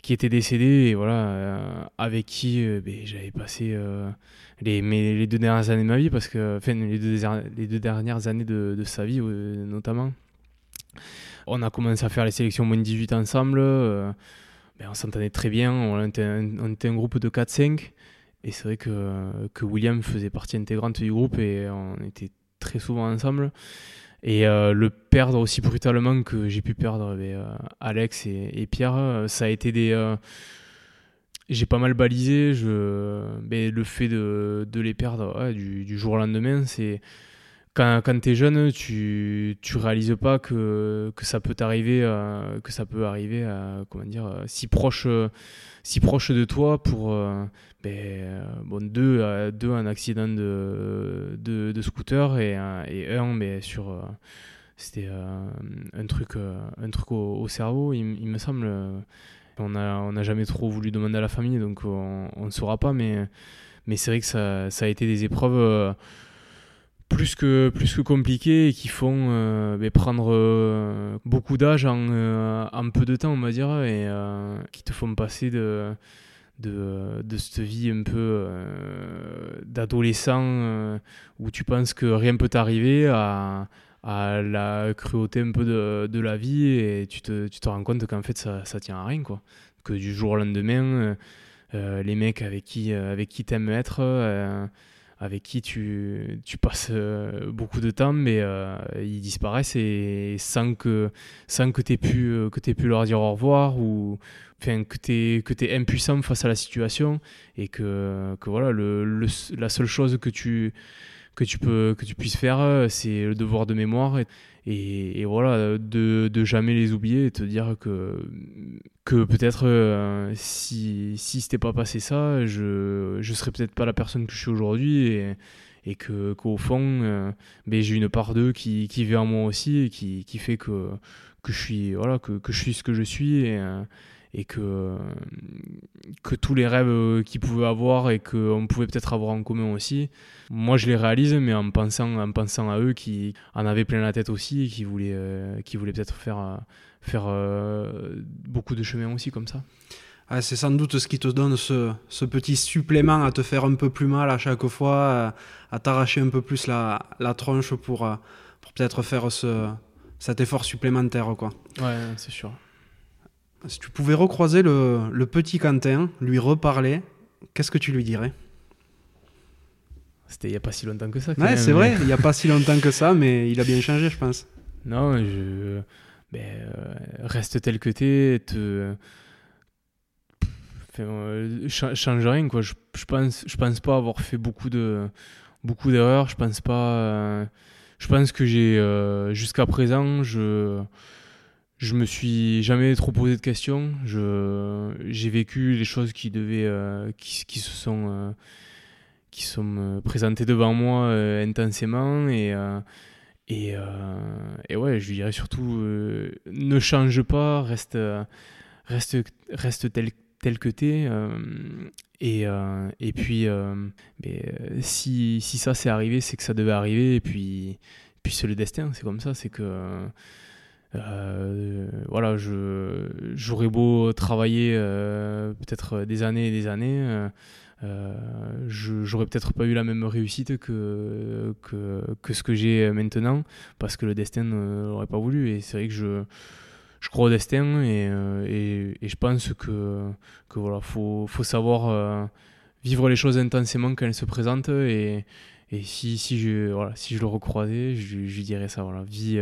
qui était décédé et voilà avec qui ben, j'avais passé les, les deux dernières années de ma vie parce que enfin les deux, les deux dernières années de, sa vie notamment. On a commencé à faire les sélections moins de 18 ensemble. Ben, on s'entendait très bien, on était, un, groupe de 4-5, et c'est vrai que, que William faisait partie intégrante du groupe et on était très souvent ensemble. Et euh, le perdre aussi brutalement que j'ai pu perdre ben, euh, Alex et, Pierre, euh, ça a été des. j'ai pas mal balisé. Je, ben, le fait de, les perdre du, jour au lendemain, c'est quand, quand tu es jeune, tu, tu réalises pas que, que ça peut t'arriver, euh, que ça peut arriver à, comment dire, euh, si proche, euh, si proche de toi pour ben, bon, deux, deux un accident de, de, scooter et, un mais ben, sur c'était un truc un truc au, cerveau il, il, me semble. On n'a on a jamais trop voulu demander à la famille donc on ne saura pas mais mais c'est vrai que ça, ça a été des épreuves plus que, plus que compliqués et qui font euh, ben, prendre euh, beaucoup d'âge en, euh, peu de temps, on va dire, et qui te font passer de, de, de cette vie un peu d'adolescent où tu penses que rien peut t'arriver à, à la cruauté un peu de, de, la vie et tu te, tu te rends compte qu'en fait ça, ça tient à rien, quoi. Que du jour au lendemain, les mecs avec qui, avec qui t'aimes être avec qui tu, passes euh, beaucoup de temps, mais euh, ils disparaissent sans que, sans que tu aies, euh, aies pu leur dire au revoir ou enfin, que tu es, que es impuissant face à la situation et que, que voilà, le, la seule chose que tu, que tu, peux, que tu puisses faire, c'est le devoir de mémoire. Et, voilà, de, jamais les oublier et te dire que, que peut-être euh, si, si c'était pas passé ça, je, je serais peut-être pas la personne que je suis aujourd'hui et, et que, qu'au fond, euh, ben, j'ai une part d'eux qui, qui en moi aussi et qui, qui fait que, que, je suis, voilà, que, que je suis ce que je suis. Euh, et que, que tous les rêves euh, qu'ils pouvaient avoir et qu'on pouvait peut-être avoir en commun aussi, moi je les réalise, mais en pensant, en pensant à eux qui en avaient plein la tête aussi et qui voulaient, euh, qui voulaient peut-être faire, euh, faire beaucoup de chemin aussi comme ça. Ah, c'est sans doute ce qui te donne ce, ce, petit supplément à te faire un peu plus mal à chaque fois, à, t'arracher un peu plus la, la tronche pour, pour peut-être faire ce, cet effort supplémentaire. Quoi. Ouais, c'est sûr. Si tu pouvais recroiser le, petit Quentin, lui reparler, qu'est-ce que tu lui dirais C'était il n'y a pas si longtemps que ça. Ouais, c'est vrai, il n'y a pas si longtemps que ça, mais il a bien changé, je pense. Non, je. Ben, euh, reste tel que t'es, te. Enfin, euh, change rien, quoi. Je, je, pense, je pense pas avoir fait beaucoup de beaucoup d'erreurs. Je pense pas. Euh, je pense que j'ai. Jusqu'à présent, je je me suis jamais trop posé de questions. Je, j'ai vécu les choses qui devaient, euh, qui, qui, se sont, euh, qui sont euh, présentées devant moi intensément et et, et, ouais, je dirais surtout ne change pas, reste, reste, reste tel, tel que t'es. et, et puis, si, si ça c'est arrivé, c'est que ça devait arriver. Et puis, puis c'est le destin, c'est comme ça. C'est que euh, voilà, je, j'aurais beau travailler euh, peut-être des années et des années, euh, je, j'aurais peut-être pas eu la même réussite que, que, que ce que j'ai maintenant, parce que le destin n'aurait pas voulu. Et c'est vrai que je, je crois au destin et, et, je pense que, que voilà, faut, faut savoir vivre les choses intensément quand elles se présentent. Et, et si, si, je, voilà, si je le recroisais, je, je dirais ça, voilà, vie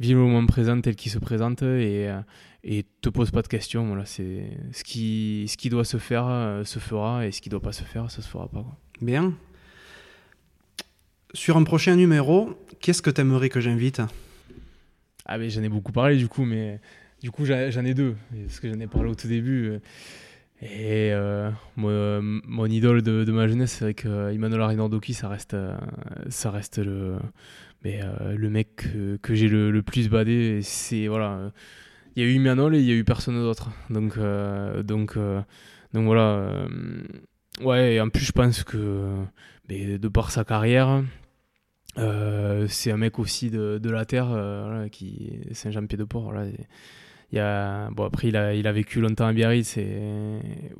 vis le moment présent tel qu'il se présente et, euh, et te pose pas de questions. Voilà, c'est ce qui, ce qui doit se faire euh, se fera et ce qui doit pas se faire, ça se fera pas. Bien. Sur un prochain numéro, qu'est-ce que tu aimerais que j'invite? Ah mais j'en ai beaucoup parlé du coup, mais du coup j'en ai deux parce que j'en ai parlé au tout début. Euh, et mon, idole de, ma jeunesse, c'est vrai que Emmanuel ça reste, ça reste le, mais euh, le mec que, j'ai le, plus badé, c'est voilà. Il y a eu Manol et il y a eu personne d'autre. Donc, euh, donc, euh, donc voilà. ouais, et en plus, je pense que de par sa carrière, c'est un mec aussi de, de la terre, qui Saint-Jean-Pied-de-Port. Il y a, bon, après, il a, il a vécu longtemps à Biarritz, et,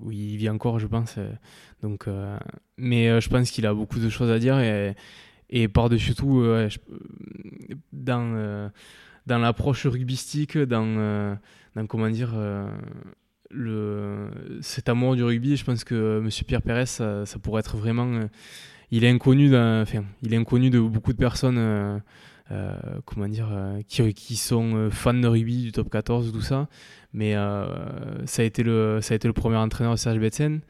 où il vit encore, je pense. Donc, mais je pense qu'il a beaucoup de choses à dire. Et par-dessus tout, euh, dans, euh, dans l'approche rugbystique, dans, euh, comment dire, cet amour du rugby, je pense que M. Pierre Pérez, ça, pourrait être vraiment. il, est inconnu enfin, il est inconnu de beaucoup de personnes. comment dire, qui, sont fans de rugby, du top 14, tout ça. Mais ça, a été le, ça a été le premier entraîneur de Serge Betsen.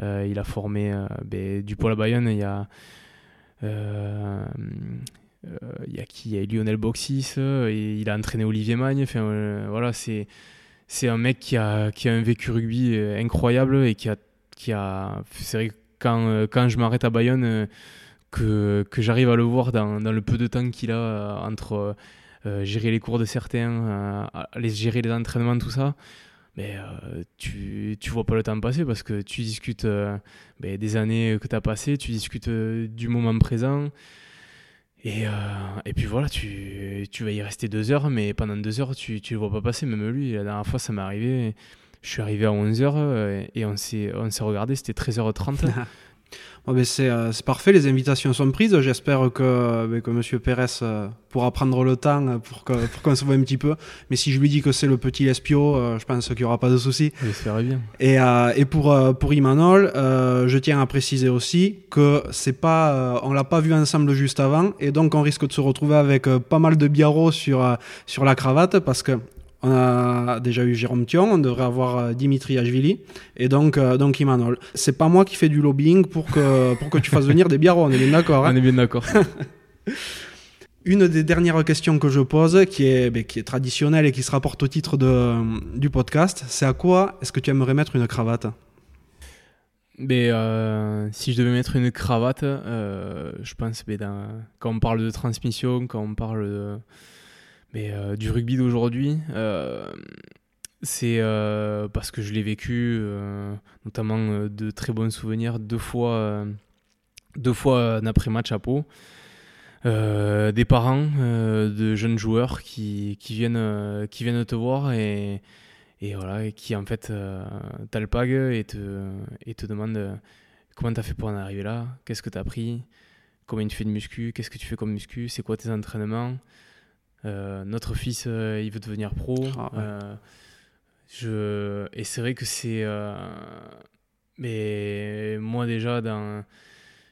il a formé ben, du Paul à Bayonne il y a, euh, euh, il y a qui? Y a Lionel Boxis, euh, il a entraîné Olivier Magne. Voilà, c'est c'est un mec qui a, qui a un vécu rugby incroyable et qui a, qui a c'est vrai que quand, quand je m'arrête à Bayonne, que, que j'arrive à le voir dans, dans, le peu de temps qu'il a entre gérer les cours de certains, les, gérer les entraînements, tout ça, euh, tu, tu vois pas le temps passer parce que tu discutes euh, ben, des années que tu as passées, tu discutes euh, du moment présent. Et, et puis voilà, tu, tu, vas y rester deux heures, mais pendant deux heures, tu, tu le vois pas passer. Même lui, la dernière fois, ça m'est arrivé. Je suis arrivé à 11h et on s'est regardé, c'était 13h30. Ben, euh, c'est parfait, les invitations sont prises. J'espère que, ben, que M. Pérez euh, pourra prendre le temps pour qu'on pour se voit un petit peu. Mais si je lui dis que c'est le petit Lespio, euh, je pense qu'il n'y aura pas de souci. J'espère bien. Et, et pour, pour Imanol, je tiens à préciser aussi que c'est pas, on l'a pas vu ensemble juste avant. Et donc on risque de se retrouver avec pas mal de biarros sur, sur la cravate parce que on a déjà eu Jérôme Thion, on devrait avoir euh, Dimitri Ashvili et donc, euh, donc Imanol. C'est pas moi qui fais du lobbying pour que, pour que tu fasses venir des biarros, on est bien d'accord. Hein on est bien d'accord. Une des dernières questions que je pose, qui est, ben, qui est traditionnelle et qui se rapporte au titre de, du podcast, c'est à quoi est-ce que tu aimerais mettre une cravate? Mais ben, si je devais mettre une cravate, euh, je pense ben, quand on parle de transmission, quand on parle de, mais euh, du rugby d'aujourd'hui, euh, c'est euh, parce que je l'ai vécu, notamment de très bons souvenirs, deux fois, deux fois un après-match à Pau. des parents de jeunes joueurs qui, qui, viennent, qui viennent te voir et, et voilà, et qui en fait t'alpaguent et te, et te demandent comment t'as fait pour en arriver là, qu'est-ce que t'as pris, combien tu fais de muscu, qu'est-ce que tu fais comme muscu, c'est quoi tes entraînements, notre fils, euh, il veut devenir pro. Ah, euh, je... Et c'est vrai que c'est. Mais moi, déjà, dans...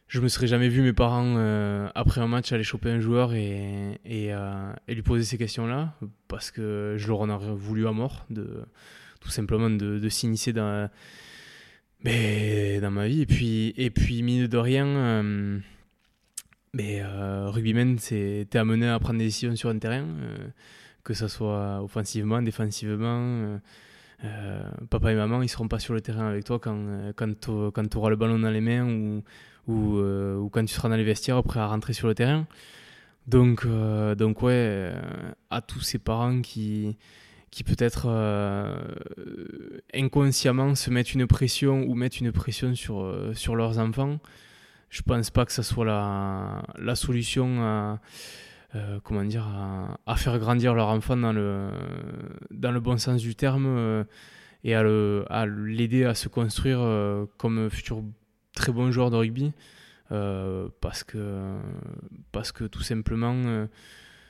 je me serais jamais vu mes parents, après un match, aller choper un joueur et, et, et lui poser ces questions-là, parce que je leur en aurais voulu à mort, de, tout simplement de, de s'initier dans, mais, dans ma vie. Et puis, et puis mine de rien mais euh, rugbyman, t'es amené à prendre des décisions sur un terrain. Euh, que ce soit offensivement, défensivement. papa et maman, ils seront pas sur le terrain avec toi quand, quand tu auras le ballon dans les mains ou, ou, quand tu seras dans les vestiaires prêt à rentrer sur le terrain. Donc, donc ouais, à tous ces parents qui, qui peut-être euh, inconsciemment se mettent une pression ou mettent une pression sur, euh, sur leurs enfants. Je pense pas que ça soit la, la solution à, euh, comment dire, à, faire grandir leur enfant dans le, dans le bon sens du terme et à, le, à l'aider à se construire comme futur très bon joueur de rugby. parce, que, parce que tout simplement,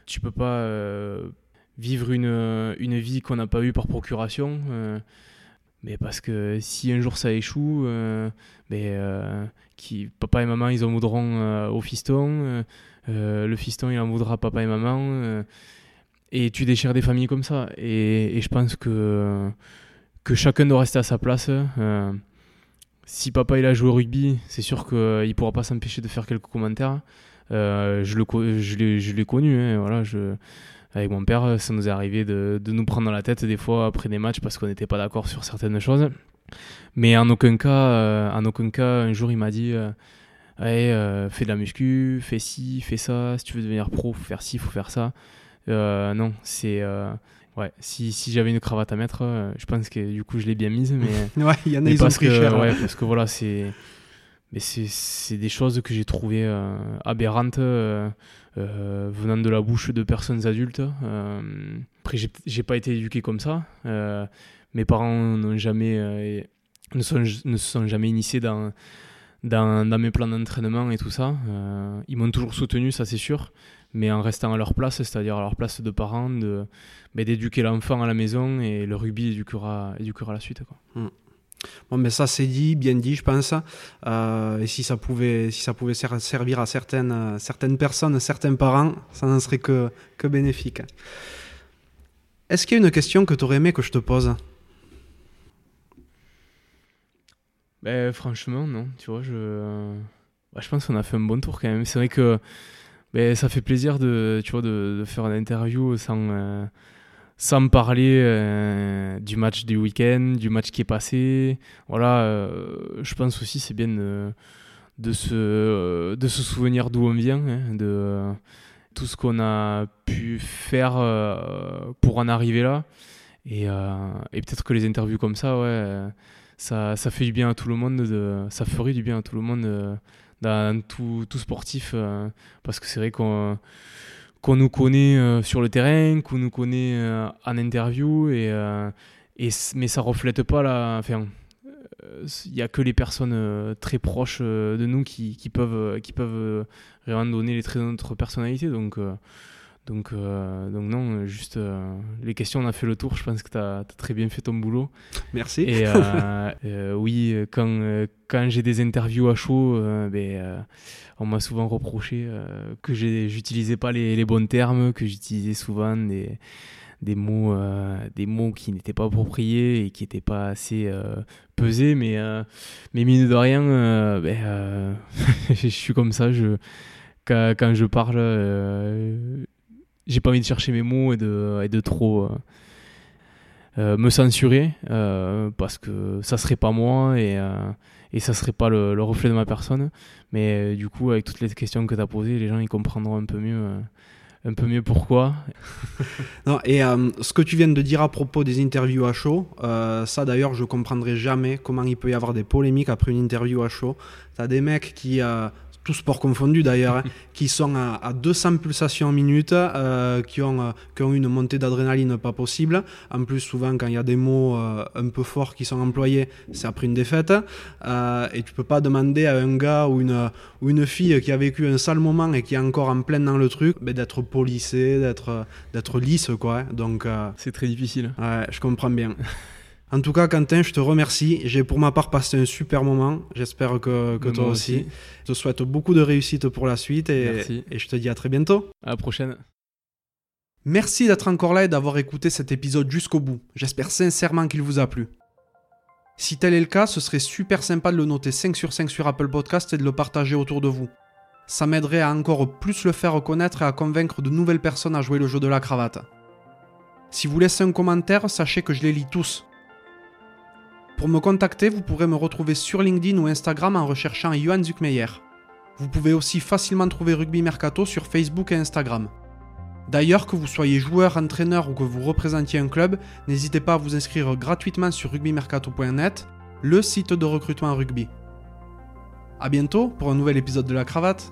tu peux pas vivre une, euh, une vie qu'on n'a pas eue par procuration. Euh, mais parce que si un jour ça échoue, euh, ben, qui, papa et maman ils en voudront au fiston, le fiston il en voudra papa et maman, et tu déchires des familles comme ça. Et, je pense que, que chacun doit rester à sa place. si papa il a joué au rugby, c'est sûr qu'il ne pourra pas s'empêcher de faire quelques commentaires. je, je l'ai connu, hein, voilà, je, avec mon père, ça nous est arrivé de, de nous prendre dans la tête des fois après des matchs parce qu'on n'était pas d'accord sur certaines choses. Mais en aucun cas, euh, en aucun cas, un jour il m'a dit euh, euh, fais de la muscu, fais ci, fais ça. Si tu veux devenir pro, faut faire ci, faut faire ça. non, c'est ouais. Si, si j'avais une cravate à mettre, je pense que du coup je l'ai bien mise. Mais ouais, il y en a ils parce que, ouais, parce que voilà, c'est mais c'est des choses que j'ai trouvées aberrantes euh, venant de la bouche de personnes adultes. Euh, après, j'ai pas été éduqué comme ça. Euh, mes parents n'ont jamais, ne, sont, ne se sont jamais initiés dans, dans, mes plans d'entraînement et tout ça. ils m'ont toujours soutenu, ça c'est sûr mais en restant à leur place, c'est-à-dire à leur place de parents, de, ben, d'éduquer l'enfant à la maison et le rugby éduquera, éduquera la suite. Hmm. Bon, mais ça c'est dit, bien dit, je pense. Euh, et si ça pouvait, si ça pouvait servir à certaines, certaines personnes, certains parents, ça n'en serait que, que bénéfique. Est-ce qu'il y a une question que tu aurais aimé que je te pose? Ben, Franchement, non. Tu vois, je, je pense qu'on a fait un bon tour quand même. C'est vrai que ben, ça fait plaisir de, tu vois, de, faire une interview sans. Euh, sans parler euh, du match du week-end, du match qui est passé. Voilà, euh, je pense aussi c'est bien de, de, se, de se souvenir d'où on vient, hein, de tout ce qu'on a pu faire euh, pour en arriver là. Et, et peut-être que les interviews comme ça, ouais, ça, fait du bien à tout le monde, de, ça ferait du bien à tout le monde dans tout, tout sportif, parce que c'est vrai qu'on qu'on nous connaît euh, sur le terrain, qu'on nous connaît euh, en interview, et, euh, et, mais ça reflète pas la. Enfin, il n'y a que les personnes très proches de nous qui, qui peuvent, qui peuvent vraiment donner les traits de notre personnalité. Donc, donc, donc non, juste les questions, on a fait le tour. Je pense que tu as, très bien fait ton boulot. Merci. Et oui, quand, quand j'ai des interviews à chaud, ben, on m'a souvent reproché euh, que j'utilisais pas les, les, bons termes, que j'utilisais souvent des, des mots, euh, des mots qui n'étaient pas appropriés et qui n'étaient pas assez euh, pesés. Mais, mais mine de rien, ben, je suis comme ça. Je, quand, quand je parle, j'ai pas envie de chercher mes mots et de, et de trop. me censurer parce que ça serait pas moi et, et ça serait pas le, reflet de ma personne. Mais euh, du coup, avec toutes les questions que tu as posées, les gens ils comprendront un peu mieux. Euh, un peu mieux pourquoi. et euh, ce que tu viens de dire à propos des interviews à chaud, ça d'ailleurs je comprendrai jamais comment il peut y avoir des polémiques après une interview à chaud. Tu as des mecs qui tout sport confondu d'ailleurs, hein, qui sont à, 200 pulsations en minute, euh, qui, ont, euh, qui ont une montée d'adrénaline pas possible. En plus, souvent, quand il y a des mots euh, un peu forts qui sont employés, c'est après une défaite. et tu peux pas demander à un gars ou une, ou une fille qui a vécu un sale moment et qui est encore en pleine dans le truc, ben, d'être polissé, d'être, d'être lisse, quoi. Hein. Donc, c'est très difficile. Ouais, je comprends bien. En tout cas, Quentin, je te remercie. J'ai pour ma part passé un super moment. J'espère que, toi aussi. Je te souhaite beaucoup de réussite pour la suite et, et je te dis à très bientôt. À la prochaine. Merci d'être encore là et d'avoir écouté cet épisode jusqu'au bout. J'espère sincèrement qu'il vous a plu. Si tel est le cas, ce serait super sympa de le noter 5 sur 5 sur Apple Podcast et de le partager autour de vous. Ça m'aiderait à encore plus le faire reconnaître et à convaincre de nouvelles personnes à jouer le jeu de la cravate. Si vous laissez un commentaire, sachez que je les lis tous. Pour me contacter, vous pourrez me retrouver sur LinkedIn ou Instagram en recherchant Johan Zuckmeyer. Vous pouvez aussi facilement trouver Rugby Mercato sur Facebook et Instagram. D'ailleurs, que vous soyez joueur, entraîneur ou que vous représentiez un club, n'hésitez pas à vous inscrire gratuitement sur rugbymercato.net, le site de recrutement rugby. A bientôt pour un nouvel épisode de la cravate.